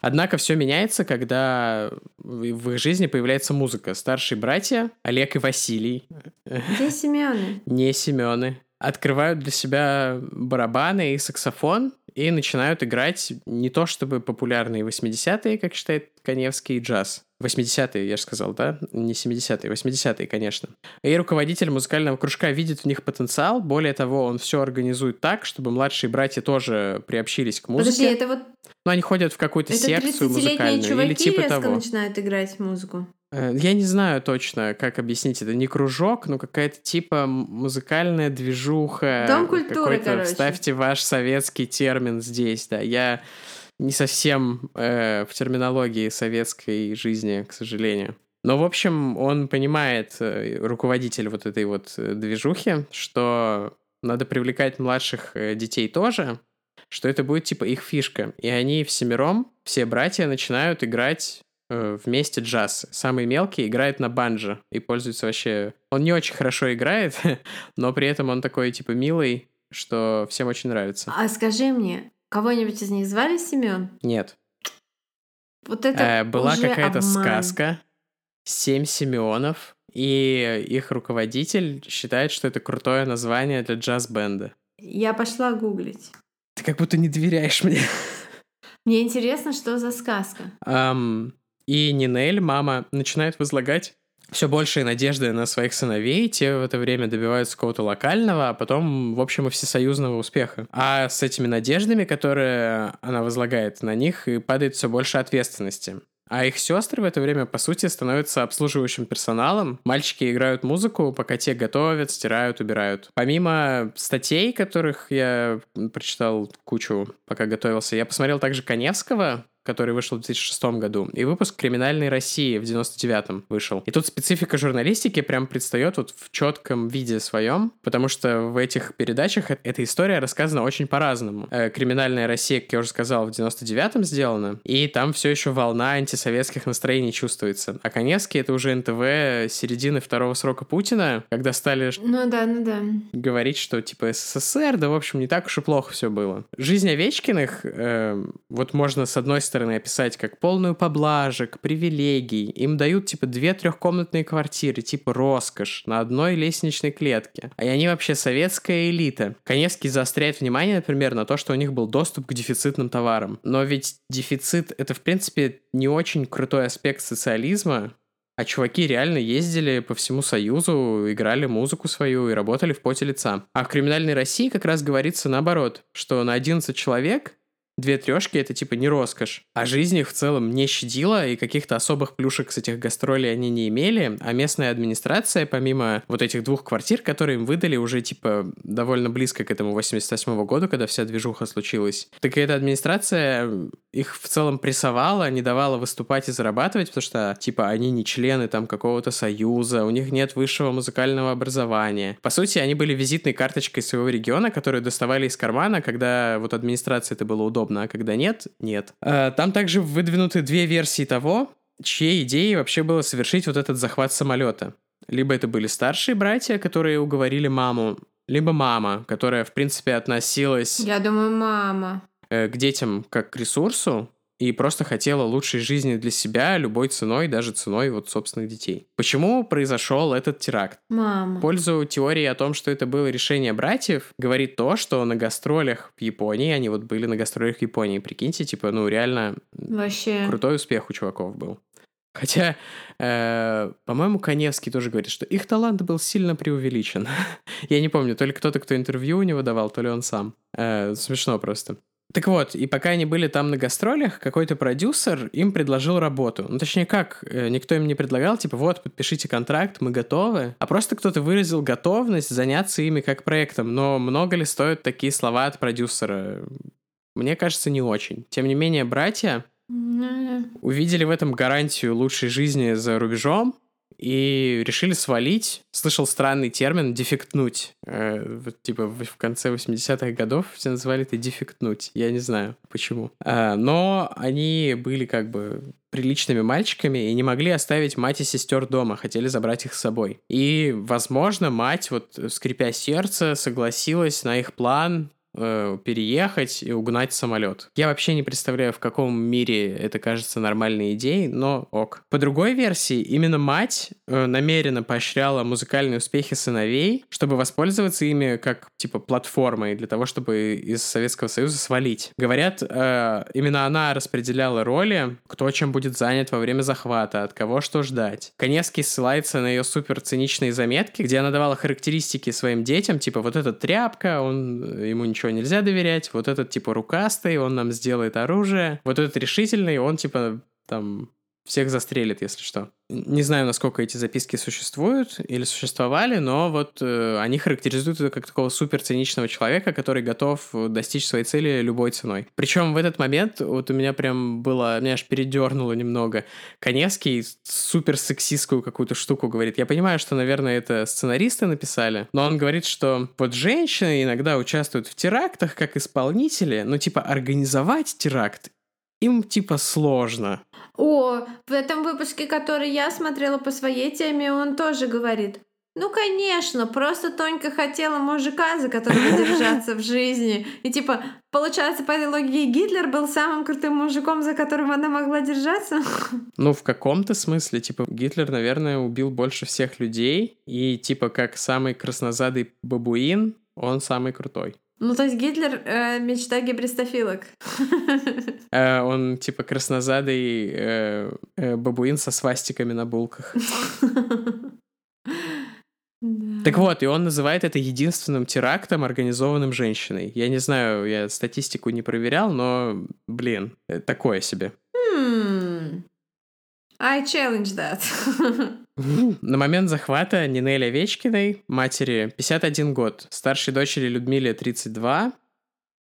Однако все меняется, когда в их жизни появляется музыка. Старшие братья, Олег и Василий. Где Семены? Не Семены. Открывают для себя барабаны и саксофон и начинают играть не то чтобы популярные 80-е, как считает Коневский, джаз. 80-е, я же сказал, да? Не 70-е, 80-е, конечно. И руководитель музыкального кружка видит в них потенциал. Более того, он все организует так, чтобы младшие братья тоже приобщились к музыке. Подожди, это вот... Ну, они ходят в какую-то секцию музыкальную чуваки или типа резко того. начинают играть музыку. Э, Я не знаю точно, как объяснить это. Не кружок, но какая-то типа музыкальная движуха. Дом культуры, короче. Вставьте ваш советский термин здесь, да. Я не совсем э, в терминологии советской жизни, к сожалению. Но, в общем, он понимает, э, руководитель вот этой вот э, движухи, что надо привлекать младших детей тоже, что это будет типа их фишка. И они всемиром, все братья, начинают играть вместе джаз. Самый мелкий играет на банджо и пользуется вообще... Он не очень хорошо играет, <laughs> но при этом он такой типа милый, что всем очень нравится. А скажи мне, кого-нибудь из них звали Семен? Нет. Вот это Э, была какая-то сказка «Семь Симеонов», и их руководитель считает, что это крутое название для джаз-бенда. Я пошла гуглить. Ты как будто не доверяешь мне. Мне интересно, что за сказка. Ам, и Нинель, мама, начинает возлагать все большие надежды на своих сыновей, те в это время добиваются какого-то локального, а потом, в общем, и всесоюзного успеха. А с этими надеждами, которые она возлагает на них, и падает все больше ответственности. А их сестры в это время, по сути, становятся обслуживающим персоналом. Мальчики играют музыку, пока те готовят, стирают, убирают. Помимо статей, которых я прочитал кучу, пока готовился, я посмотрел также Коневского, который вышел в 2006 году, и выпуск «Криминальной России» в 99-м вышел. И тут специфика журналистики прям предстает вот в четком виде своем, потому что в этих передачах эта история рассказана очень по-разному. Э, «Криминальная Россия», как я уже сказал, в 99-м сделана, и там все еще волна антисоветских настроений чувствуется. А Коневский — это уже НТВ середины второго срока Путина, когда стали Ну да, ну да. говорить, что типа СССР, да, в общем, не так уж и плохо все было. Жизнь Овечкиных, э, вот можно с одной стороны описать как полную поблажек, привилегий. Им дают типа две трехкомнатные квартиры, типа роскошь, на одной лестничной клетке. А они вообще советская элита. Коневский заостряет внимание, например, на то, что у них был доступ к дефицитным товарам. Но ведь дефицит — это, в принципе, не очень крутой аспект социализма, а чуваки реально ездили по всему Союзу, играли музыку свою и работали в поте лица. А в «Криминальной России» как раз говорится наоборот, что на 11 человек две трешки это типа не роскошь. А жизнь их в целом не щадила, и каких-то особых плюшек с этих гастролей они не имели. А местная администрация, помимо вот этих двух квартир, которые им выдали уже типа довольно близко к этому 88 году, когда вся движуха случилась, так и эта администрация их в целом прессовала, не давала выступать и зарабатывать, потому что типа они не члены там какого-то союза, у них нет высшего музыкального образования. По сути, они были визитной карточкой своего региона, которую доставали из кармана, когда вот администрации это было удобно, а когда нет, нет. А, Там также выдвинуты две версии того, чьей идеей вообще было совершить вот этот захват самолета. Либо это были старшие братья, которые уговорили маму, либо мама, которая, в принципе, относилась Я думаю, мама. э, к детям как к ресурсу и просто хотела лучшей жизни для себя любой ценой, даже ценой вот собственных детей. Почему произошел этот теракт? Мама. В пользу теории о том, что это было решение братьев, говорит то, что на гастролях в Японии, они вот были на гастролях в Японии, прикиньте, типа, ну реально Вообще. крутой успех у чуваков был. Хотя, э, по-моему, Коневский тоже говорит, что их талант был сильно преувеличен. <laughs> Я не помню, то ли кто-то, кто интервью у него давал, то ли он сам. Э, смешно просто. Так вот, и пока они были там на гастролях, какой-то продюсер им предложил работу. Ну, точнее, как, э, никто им не предлагал, типа, вот, подпишите контракт, мы готовы. А просто кто-то выразил готовность заняться ими как проектом. Но много ли стоят такие слова от продюсера? Мне кажется, не очень. Тем не менее, братья Ну, увидели в этом гарантию лучшей жизни за рубежом и решили свалить. Слышал странный термин «дефектнуть». Э, вот, типа в, конце 80-х годов все называли это «дефектнуть». Я не знаю, почему. А, но они были как бы приличными мальчиками и не могли оставить мать и сестер дома, хотели забрать их с собой. И, возможно, мать, вот скрипя сердце, согласилась на их план э, переехать и угнать самолет. Я вообще не представляю, в каком мире это кажется нормальной идеей, но ок. По другой версии, именно мать э, намеренно поощряла музыкальные успехи сыновей, чтобы воспользоваться ими как, типа, платформой для того, чтобы из Советского Союза свалить. Говорят, э, именно она распределяла роли, кто чем будет занят во время захвата, от кого что ждать. Коневский ссылается на ее супер циничные заметки, где она давала характеристики своим детям, типа, вот эта тряпка, он ему ничего ничего нельзя доверять, вот этот типа рукастый, он нам сделает оружие, вот этот решительный, он типа там всех застрелит, если что. Не знаю, насколько эти записки существуют или существовали, но вот э, они характеризуют это как такого супер циничного человека, который готов достичь своей цели любой ценой. Причем в этот момент вот у меня прям было, меня аж передернуло немного. Коневский супер сексистскую какую-то штуку говорит. Я понимаю, что, наверное, это сценаристы написали, но он говорит, что вот женщины иногда участвуют в терактах как исполнители, но типа организовать теракт им типа сложно. О, в этом выпуске, который я смотрела по своей теме, он тоже говорит. Ну, конечно, просто Тонька хотела мужика, за которого держаться в <laughs> жизни. И типа, получается, по этой логике Гитлер был самым крутым мужиком, за которым она могла держаться? <laughs> Ну, в каком-то смысле, типа, Гитлер, наверное, убил больше всех людей. И типа, как самый краснозадый бабуин, он самый крутой. Ну, то есть Гитлер э, мечта гибристофилок. <laughs> Э, он типа краснозадый э, э, бабуин со свастиками на булках. Так вот, и он называет это единственным терактом, организованным женщиной. Я не знаю, я статистику не проверял, но, блин, э, такое себе. I challenge that. <laughs> На момент захвата Нинель Овечкиной, матери, 51 год, старшей дочери Людмиле 32,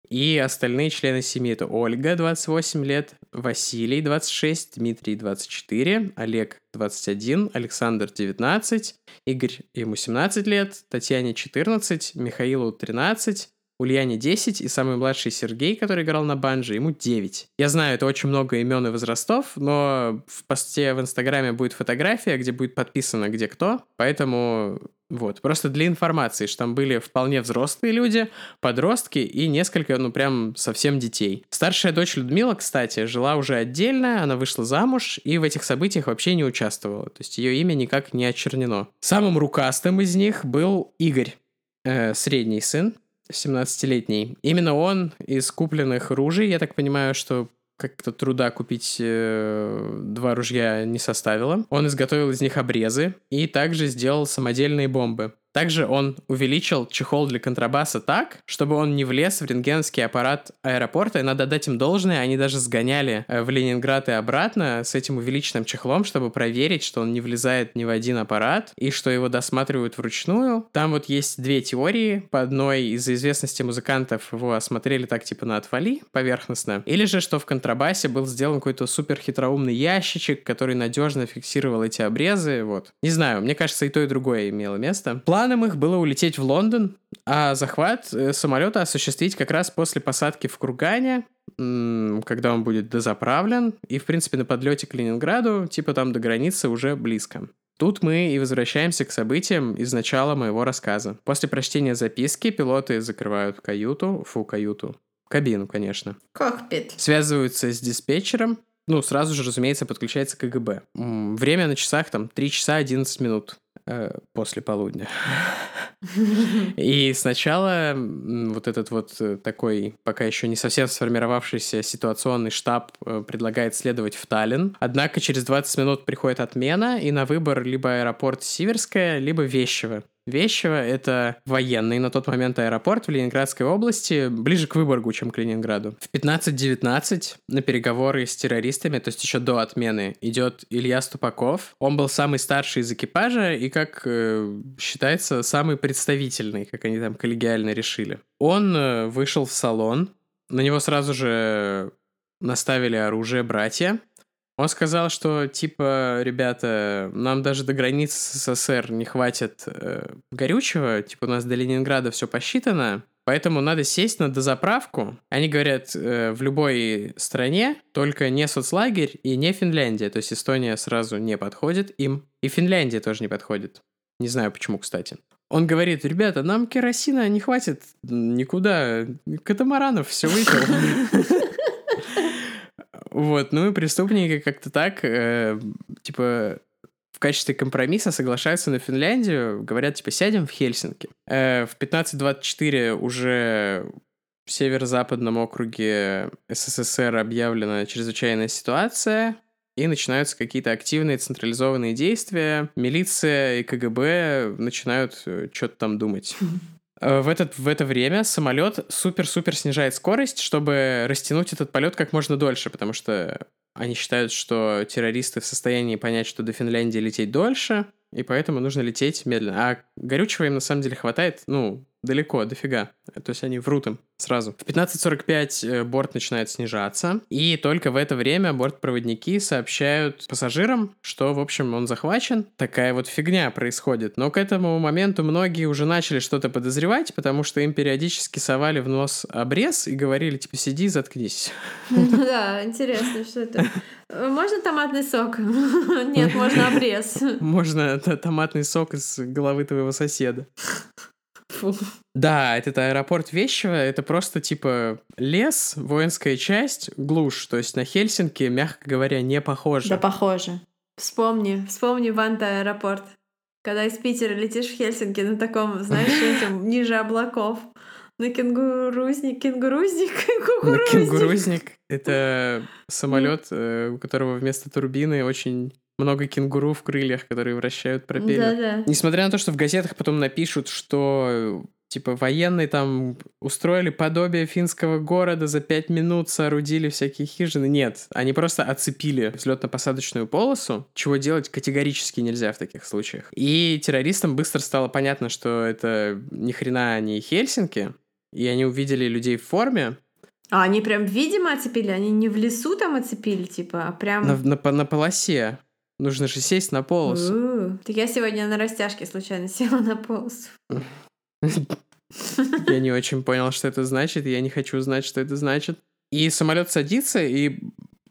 и остальные члены семьи это Ольга, 28 лет, Василий, 26, Дмитрий, 24, Олег, 21, Александр, 19, Игорь, ему 17 лет, Татьяне, 14, Михаилу, 13, Ульяне 10 и самый младший Сергей, который играл на банже, ему 9. Я знаю, это очень много имен и возрастов, но в посте в Инстаграме будет фотография, где будет подписано где кто, поэтому вот, просто для информации, что там были вполне взрослые люди, подростки и несколько, ну, прям совсем детей. Старшая дочь Людмила, кстати, жила уже отдельно, она вышла замуж и в этих событиях вообще не участвовала. То есть ее имя никак не очернено. Самым рукастым из них был Игорь, э, средний сын, 17-летний. Именно он из купленных ружей, я так понимаю, что как-то труда купить э, два ружья не составило. Он изготовил из них обрезы и также сделал самодельные бомбы. Также он увеличил чехол для контрабаса так, чтобы он не влез в рентгенский аппарат аэропорта, и надо дать им должное, они даже сгоняли э, в Ленинград и обратно с этим увеличенным чехлом, чтобы проверить, что он не влезает ни в один аппарат, и что его досматривают вручную. Там вот есть две теории. По одной из-за известности музыкантов его осмотрели так типа на отвали поверхностно, или же что в контрабасе был сделан какой-то супер хитроумный ящичек, который надежно фиксировал эти обрезы, вот. Не знаю, мне кажется, и то, и другое имело место. Планом их было улететь в Лондон, а захват э, самолета осуществить как раз после посадки в Кургане, когда он будет дозаправлен, и, в принципе, на подлете к Ленинграду, типа там до границы уже близко. Тут мы и возвращаемся к событиям из начала моего рассказа. После прочтения записки пилоты закрывают каюту, фу, каюту, кабину, конечно. Кокпит. Связываются с диспетчером, ну, сразу же, разумеется, подключается КГБ. Время на часах там 3 часа 11 минут. Э, после полудня. <laughs> И сначала вот этот вот э, такой пока еще не совсем сформировавшийся ситуационный штаб э, предлагает следовать в Таллин. Однако через 20 минут приходит отмена, и на выбор либо аэропорт Сиверская, либо Вещево. Вещево — это военный на тот момент аэропорт в Ленинградской области, ближе к Выборгу, чем к Ленинграду. В 15-19 на переговоры с террористами, то есть еще до отмены, идет Илья Ступаков. Он был самый старший из экипажа и, как э, считается, самый представительный, как они там коллегиально решили. Он э, вышел в салон, на него сразу же наставили оружие братья, Он сказал, что, типа, ребята, нам даже до границы с СССР не хватит э, горючего, типа, у нас до Ленинграда все посчитано, поэтому надо сесть на дозаправку. Они говорят, э, в любой стране, только не соцлагерь и не Финляндия, то есть Эстония сразу не подходит им, и Финляндия тоже не подходит. Не знаю почему, кстати. Он говорит, ребята, нам керосина не хватит никуда, катамаранов все выпил. <laughs> Вот, ну и преступники как-то так, э, типа, в качестве компромисса соглашаются на Финляндию, говорят, типа, сядем в Хельсинки. Э, в 15.24 уже в северо-западном округе СССР объявлена чрезвычайная ситуация, и начинаются какие-то активные централизованные действия. Милиция и КГБ начинают э, что-то там думать. <laughs> Э, в, этот, в это время самолет супер-супер снижает скорость, чтобы растянуть этот полет как можно дольше, потому что они считают, что террористы в состоянии понять, что до Финляндии лететь дольше, и поэтому нужно лететь медленно. А горючего им на самом деле хватает, ну, далеко, дофига. То есть они врут им сразу. В 15.45 э, борт начинает снижаться, и только в это время бортпроводники сообщают пассажирам, что, в общем, он захвачен. Такая вот фигня происходит. Но к этому моменту многие уже начали что-то подозревать, потому что им периодически совали в нос обрез и говорили, типа, сиди, заткнись. <laughs> Да, интересно, что это. Можно томатный сок? <laughs> Нет, можно обрез. <laughs> Можно томатный сок из головы твоего соседа. Фу. Да, этот аэропорт Вещево, это просто типа лес, воинская часть, глушь. То есть на Хельсинки, мягко говоря, не похоже. Да, похоже. Вспомни, вспомни Ванта аэропорт. Когда из Питера летишь в Хельсинки на таком, знаешь, этим, <laughs> ниже облаков. На кенгурузник, <laughs> кенгурузник, кукурузник. На кенгурузник. Это самолет, э, у которого вместо турбины очень много кенгуру в крыльях, которые вращают пропеллер. Да-да. Несмотря на то, что в газетах потом напишут, что типа военные там устроили подобие финского города, за пять минут соорудили всякие хижины. Нет, они просто оцепили взлетно-посадочную полосу, чего делать категорически нельзя в таких случаях. И террористам быстро стало понятно, что это ни хрена не Хельсинки, и они увидели людей в форме, а они прям видимо оцепили? Они не в лесу там оцепили, типа, а прям... На, на, на полосе. Нужно же сесть на полосу. У-у-у. Так я сегодня на растяжке случайно села на полосу. <laughs> Я не очень понял, что это значит, я не хочу знать, что это значит. И самолет садится, и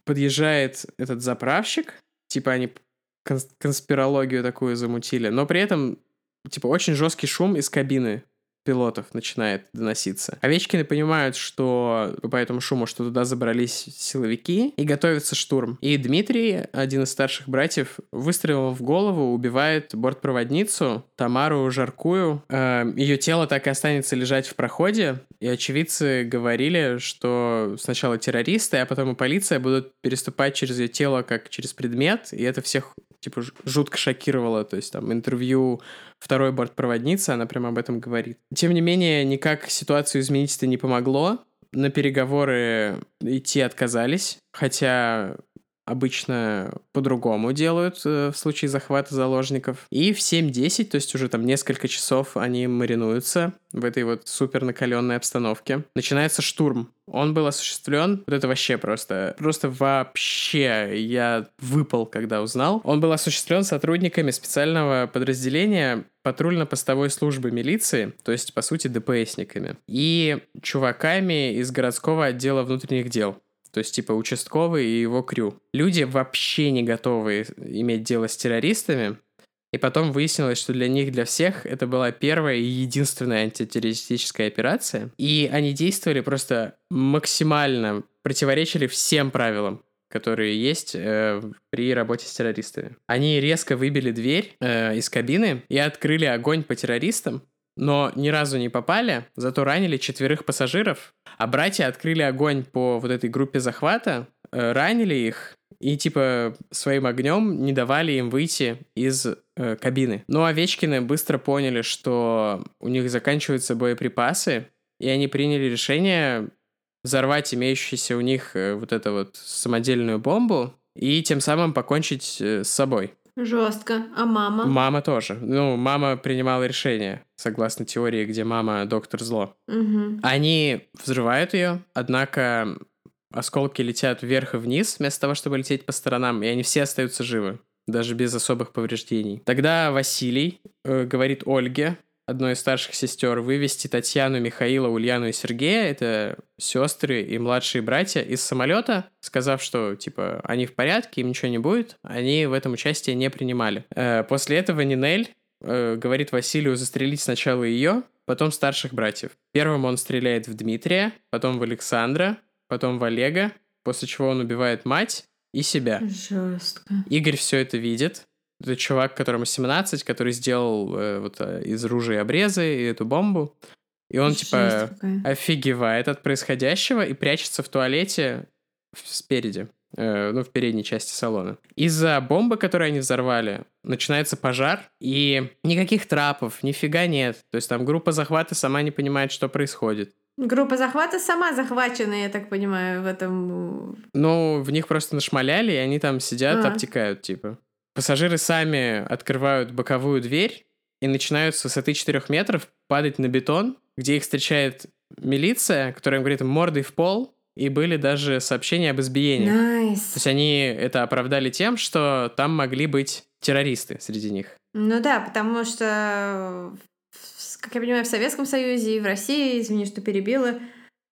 подъезжает этот заправщик, типа они конспирологию такую замутили, но при этом, типа, очень жесткий шум из кабины пилотов начинает доноситься. Овечкины понимают, что по этому шуму, что туда забрались силовики, и готовится штурм. И Дмитрий, один из старших братьев, выстрелом в голову убивает бортпроводницу Тамару Жаркую. Э, ее тело так и останется лежать в проходе, и очевидцы говорили, что сначала террористы, а потом и полиция будут переступать через ее тело как через предмет, и это всех типа жутко шокировало. То есть там интервью второй бортпроводницы, она прямо об этом говорит. Тем не менее, никак ситуацию изменить это не помогло. На переговоры идти отказались, хотя обычно по-другому делают э, в случае захвата заложников. И в 7-10, то есть уже там несколько часов они маринуются в этой вот супер накаленной обстановке. Начинается штурм. Он был осуществлен, вот это вообще просто, просто вообще я выпал, когда узнал. Он был осуществлен сотрудниками специального подразделения патрульно-постовой службы милиции, то есть, по сути, ДПСниками, и чуваками из городского отдела внутренних дел. То есть, типа, участковый и его крю. Люди вообще не готовы иметь дело с террористами. И потом выяснилось, что для них, для всех, это была первая и единственная антитеррористическая операция. И они действовали просто максимально, противоречили всем правилам которые есть э, при работе с террористами. Они резко выбили дверь э, из кабины и открыли огонь по террористам, но ни разу не попали, зато ранили четверых пассажиров, а братья открыли огонь по вот этой группе захвата, э, ранили их и типа своим огнем не давали им выйти из э, кабины. Но Овечкины быстро поняли, что у них заканчиваются боеприпасы, и они приняли решение взорвать имеющуюся у них э, вот эту вот самодельную бомбу и тем самым покончить э, с собой. Жестко. А мама? Мама тоже. Ну, мама принимала решение, согласно теории, где мама доктор зло. Угу. Они взрывают ее, однако осколки летят вверх и вниз, вместо того, чтобы лететь по сторонам, и они все остаются живы, даже без особых повреждений. Тогда Василий э, говорит Ольге, одной из старших сестер, вывести Татьяну, Михаила, Ульяну и Сергея, это сестры и младшие братья, из самолета, сказав, что, типа, они в порядке, им ничего не будет, они в этом участие не принимали. Э, после этого Нинель э, говорит Василию застрелить сначала ее, потом старших братьев. Первым он стреляет в Дмитрия, потом в Александра, потом в Олега, после чего он убивает мать и себя. Жестко. Игорь все это видит. Это чувак, которому 17, который сделал э, вот э, из ружей обрезы и эту бомбу. И он, Жесть типа, какая. офигевает от происходящего и прячется в туалете спереди, э, ну, в передней части салона. Из-за бомбы, которую они взорвали, начинается пожар, и никаких трапов, нифига нет. То есть там группа захвата сама не понимает, что происходит. Группа захвата сама захвачена, я так понимаю, в этом... Ну, в них просто нашмаляли, и они там сидят, А. обтекают, типа. Пассажиры сами открывают боковую дверь и начинают с высоты 4 метров падать на бетон, где их встречает милиция, которая им говорит мордой в пол, и были даже сообщения об избиении. То Nice. есть они это оправдали тем, что там могли быть террористы среди них. Ну да, потому что, как я понимаю, в Советском Союзе и в России, извини, что перебила,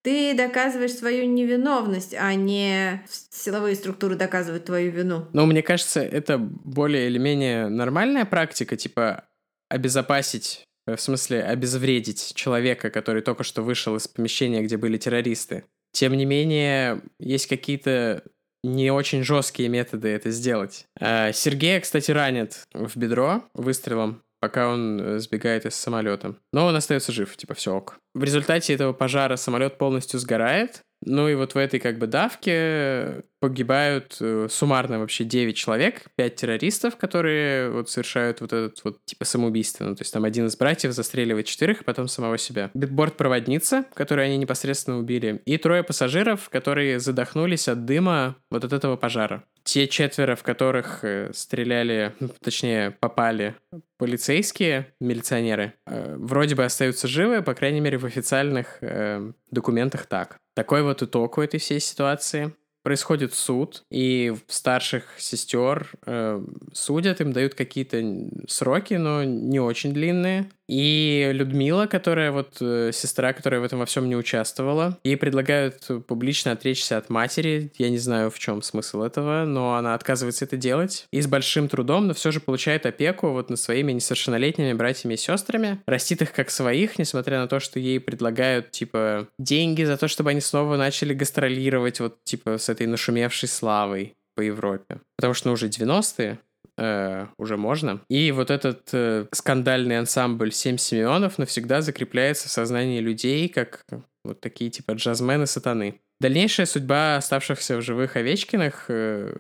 ты доказываешь свою невиновность, а не силовые структуры доказывают твою вину. Но мне кажется, это более или менее нормальная практика, типа обезопасить, э, в смысле обезвредить человека, который только что вышел из помещения, где были террористы. Тем не менее, есть какие-то не очень жесткие методы это сделать. А, Сергея, кстати, ранят в бедро выстрелом, пока он э, сбегает из самолета. Но он остается жив, типа все ок. В результате этого пожара самолет полностью сгорает. Ну и вот в этой как бы давке погибают э, суммарно вообще 9 человек, 5 террористов, которые вот совершают вот этот вот типа самоубийство. Ну, то есть там один из братьев застреливает четырех, а потом самого себя. Бортпроводница, которую они непосредственно убили, и трое пассажиров, которые задохнулись от дыма вот от этого пожара. Те четверо, в которых э, стреляли, ну, точнее, попали полицейские, милиционеры, э, вроде бы остаются живы, по крайней мере, в официальных э, документах так. Такой вот итог у этой всей ситуации. Происходит суд, и старших сестер э, судят, им дают какие-то сроки, но не очень длинные. И Людмила, которая вот э, сестра, которая в этом во всем не участвовала, ей предлагают публично отречься от матери. Я не знаю, в чем смысл этого, но она отказывается это делать. И с большим трудом, но все же получает опеку вот над своими несовершеннолетними братьями и сестрами. Растит их как своих, несмотря на то, что ей предлагают, типа, деньги за то, чтобы они снова начали гастролировать вот, типа, с этой нашумевшей славой по Европе. Потому что, ну, уже 90-е, э, уже можно. И вот этот э, скандальный ансамбль «Семь Симеонов» навсегда закрепляется в сознании людей как вот такие типа джазмены сатаны. Дальнейшая судьба оставшихся в живых Овечкиных э,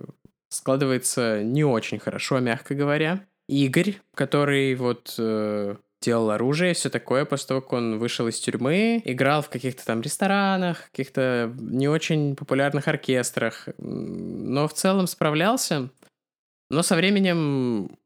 складывается не очень хорошо, мягко говоря. Игорь, который вот э, делал оружие, все такое, после того, как он вышел из тюрьмы, играл в каких-то там ресторанах, каких-то не очень популярных оркестрах, но в целом справлялся. Но со временем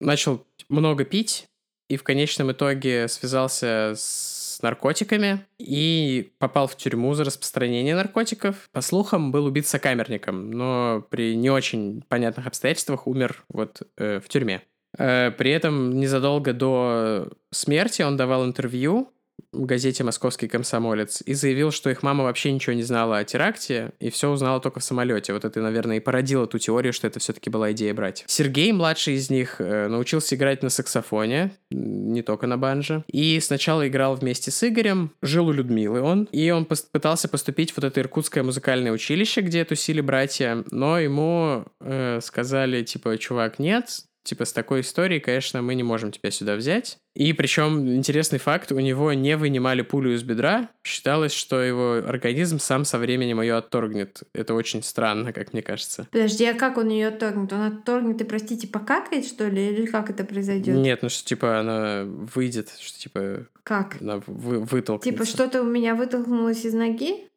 начал много пить и в конечном итоге связался с наркотиками и попал в тюрьму за распространение наркотиков. По слухам, был убит сокамерником, но при не очень понятных обстоятельствах умер вот э, в тюрьме. Э, При этом незадолго до смерти он давал интервью газете «Московский комсомолец» и заявил, что их мама вообще ничего не знала о теракте и все узнала только в самолете. Вот это, наверное, и породило ту теорию, что это все-таки была идея братьев. Сергей, младший из них, э, научился играть на саксофоне, не только на банже. И сначала играл вместе с Игорем, жил у Людмилы он, и он пос- пытался поступить в вот это иркутское музыкальное училище, где тусили братья, но ему э, сказали, типа, чувак, нет, типа, с такой историей, конечно, мы не можем тебя сюда взять. И причем интересный факт, у него не вынимали пулю из бедра. Считалось, что его организм сам со временем ее отторгнет. Это очень странно, как мне кажется. Подожди, а как он ее отторгнет? Он отторгнет и, простите, покакает, что ли? Или как это произойдет? Нет, ну что, типа, она выйдет, что, типа, Как? она вы- вытолкнется. Типа, что-то у меня вытолкнулось из ноги?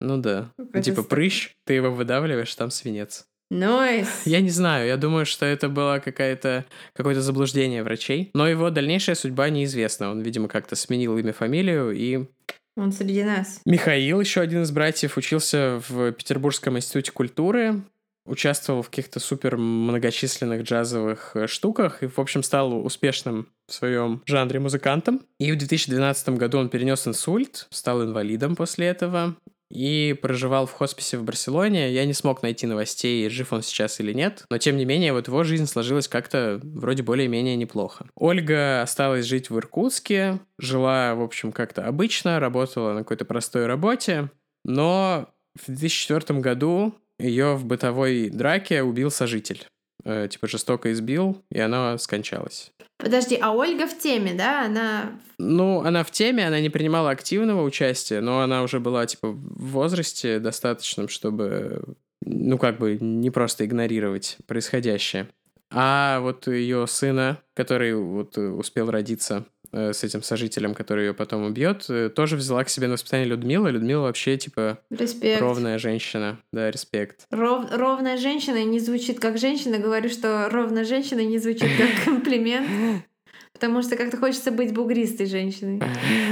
Ну да. Какая-то типа, ста- прыщ, ты его выдавливаешь, там свинец. Нойс! Я не знаю, я думаю, что это было какое-то заблуждение врачей. Но его дальнейшая судьба неизвестна. Он, видимо, как-то сменил имя, фамилию и Он среди нас. Михаил, еще один из братьев, учился в Петербургском институте культуры, участвовал в каких-то супер многочисленных джазовых э, штуках и, в общем, стал успешным в своем жанре музыкантом. И в 2012 году он перенес инсульт, стал инвалидом после этого и проживал в хосписе в Барселоне. Я не смог найти новостей, жив он сейчас или нет, но тем не менее вот его жизнь сложилась как-то вроде более-менее неплохо. Ольга осталась жить в Иркутске, жила, в общем, как-то обычно, работала на какой-то простой работе, но в 2004 году ее в бытовой драке убил сожитель. Э, типа жестоко избил, и она скончалась. Подожди, а Ольга в теме, да? Она... Ну, она в теме, она не принимала активного участия, но она уже была, типа, в возрасте достаточном, чтобы, ну, как бы, не просто игнорировать происходящее. А вот ее сына, который вот успел родиться Э, с этим сожителем, который ее потом убьет, э, тоже взяла к себе на воспитание Людмила. Людмила вообще, типа, респект. ровная женщина. Да, респект. Ров, ровная женщина не звучит как женщина. Говорю, что ровная женщина не звучит как <laughs> комплимент. Потому что как-то хочется быть бугристой женщиной.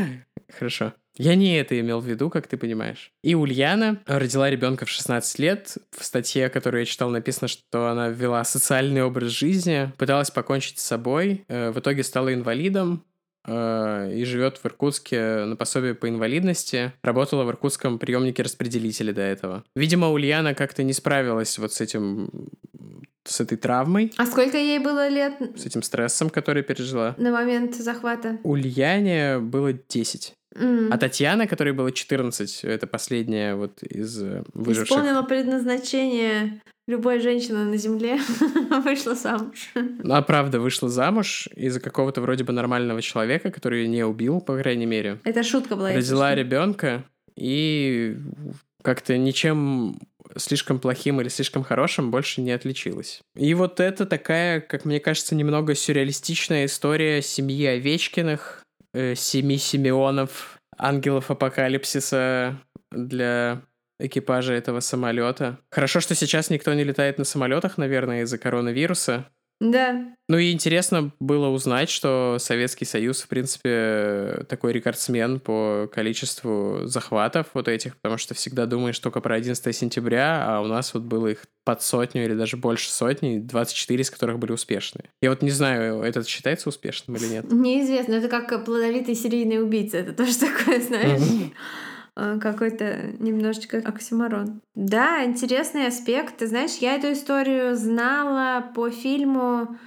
<laughs> Хорошо. Я не это имел в виду, как ты понимаешь. И Ульяна родила ребенка в 16 лет. В статье, которую я читал, написано, что она вела социальный образ жизни, пыталась покончить с собой, э, в итоге стала инвалидом, Э, и живет в Иркутске на пособие по инвалидности. Работала в иркутском приемнике распределителя до этого. Видимо, Ульяна как-то не справилась вот с этим с этой травмой. А сколько ей было лет? С этим стрессом, который пережила. На момент захвата. Ульяне было 10. Mm. А Татьяна, которой было 14, это последняя вот из э, выживших. Исполнила предназначение любой женщины на земле <laughs> вышла замуж. Ну, а правда, вышла замуж из-за какого-то вроде бы нормального человека, который ее не убил, по крайней мере. Это шутка была. Родила ребенка и как-то ничем слишком плохим или слишком хорошим больше не отличилась. И вот это такая, как мне кажется, немного сюрреалистичная история семьи Овечкиных, э, семи Симеонов, ангелов апокалипсиса для экипажа этого самолета. Хорошо, что сейчас никто не летает на самолетах, наверное, из-за коронавируса. Да. Ну и интересно было узнать, что Советский Союз, в принципе, такой рекордсмен по количеству захватов вот этих, потому что всегда думаешь только про 11 сентября, а у нас вот было их под сотню или даже больше сотни, 24 из которых были успешные. Я вот не знаю, это считается успешным или нет. Неизвестно, это как плодовитый серийный убийца, это тоже <laughs> такое, знаешь. А, какой-то немножечко оксюмарон. Да, интересный аспект. Ты знаешь, я эту историю знала по фильму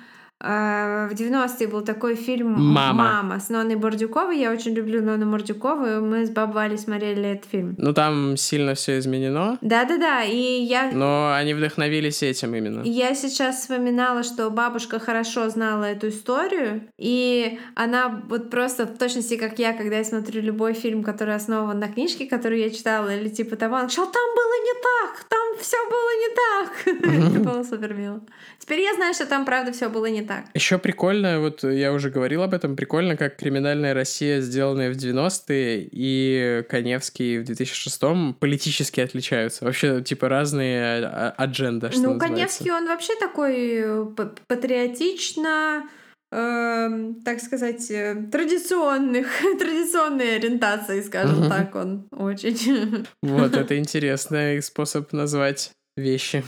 в 90-е был такой фильм «Мама». «Мама» с Ноной Бордюковой. Я очень люблю Нону Бордюкову, мы с бабой Валей смотрели этот фильм. Ну, там сильно все изменено. Да-да-да, и я... Но они вдохновились этим именно. Я сейчас вспоминала, что бабушка хорошо знала эту историю, и она вот просто в точности, как я, когда я смотрю любой фильм, который основан на книжке, которую я читала, или типа того, она сказала, там было не так, там все было не так. <laughs> Это было супер мило. Теперь я знаю, что там правда все было не так так. Еще прикольно, вот я уже говорил об этом, прикольно, как «Криминальная Россия», сделанная в 90-е, и «Коневский» в 2006-м политически отличаются. Вообще, типа, разные а, адженда, что Ну, называется. «Коневский», он вообще такой э, патриотично э, так сказать, э, традиционных, <laughs> традиционной ориентации, скажем так, он очень. <laughs> Вот, это интересный способ назвать вещи.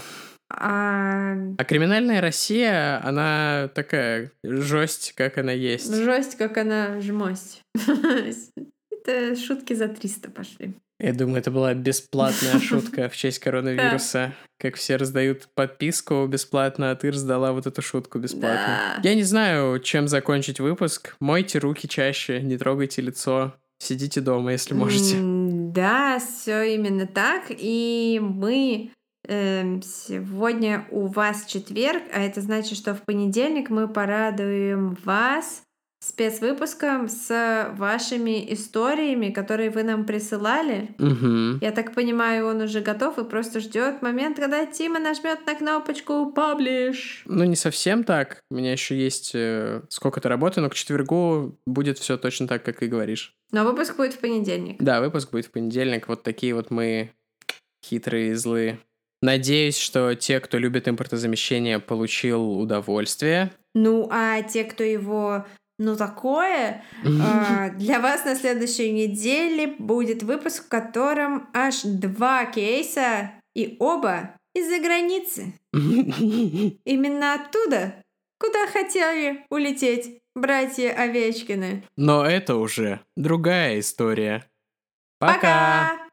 А... а криминальная Россия, она такая жесть, как она есть. Жесть, как она жмость. <laughs> Это шутки за 300 пошли. Я думаю, это была бесплатная шутка в честь коронавируса. <laughs> Как все раздают подписку бесплатно, а ты раздала вот эту шутку бесплатно. Я не знаю, чем закончить выпуск. Мойте руки чаще, не трогайте лицо. Сидите дома, если можете. Да, все именно так. И мы сегодня у вас четверг, а это значит, что в понедельник мы порадуем вас спецвыпуском с вашими историями, которые вы нам присылали. Угу. Я так понимаю, он уже готов и просто ждет момент, когда Тима нажмет на кнопочку «Паблиш». Ну, не совсем так. У меня еще есть э, сколько-то работы, но к четвергу будет все точно так, как и говоришь. Но выпуск будет в понедельник. Да, выпуск будет в понедельник. Вот такие вот мы хитрые и злые. Надеюсь, что те, кто любит импортозамещение, получил удовольствие. Ну, а те, кто его ну такое. А, Для вас на следующей неделе будет выпуск, в котором аж два кейса, и оба из-за границы. <laughs> Именно оттуда, куда хотели улететь братья Овечкины. Но это уже другая история. Пока!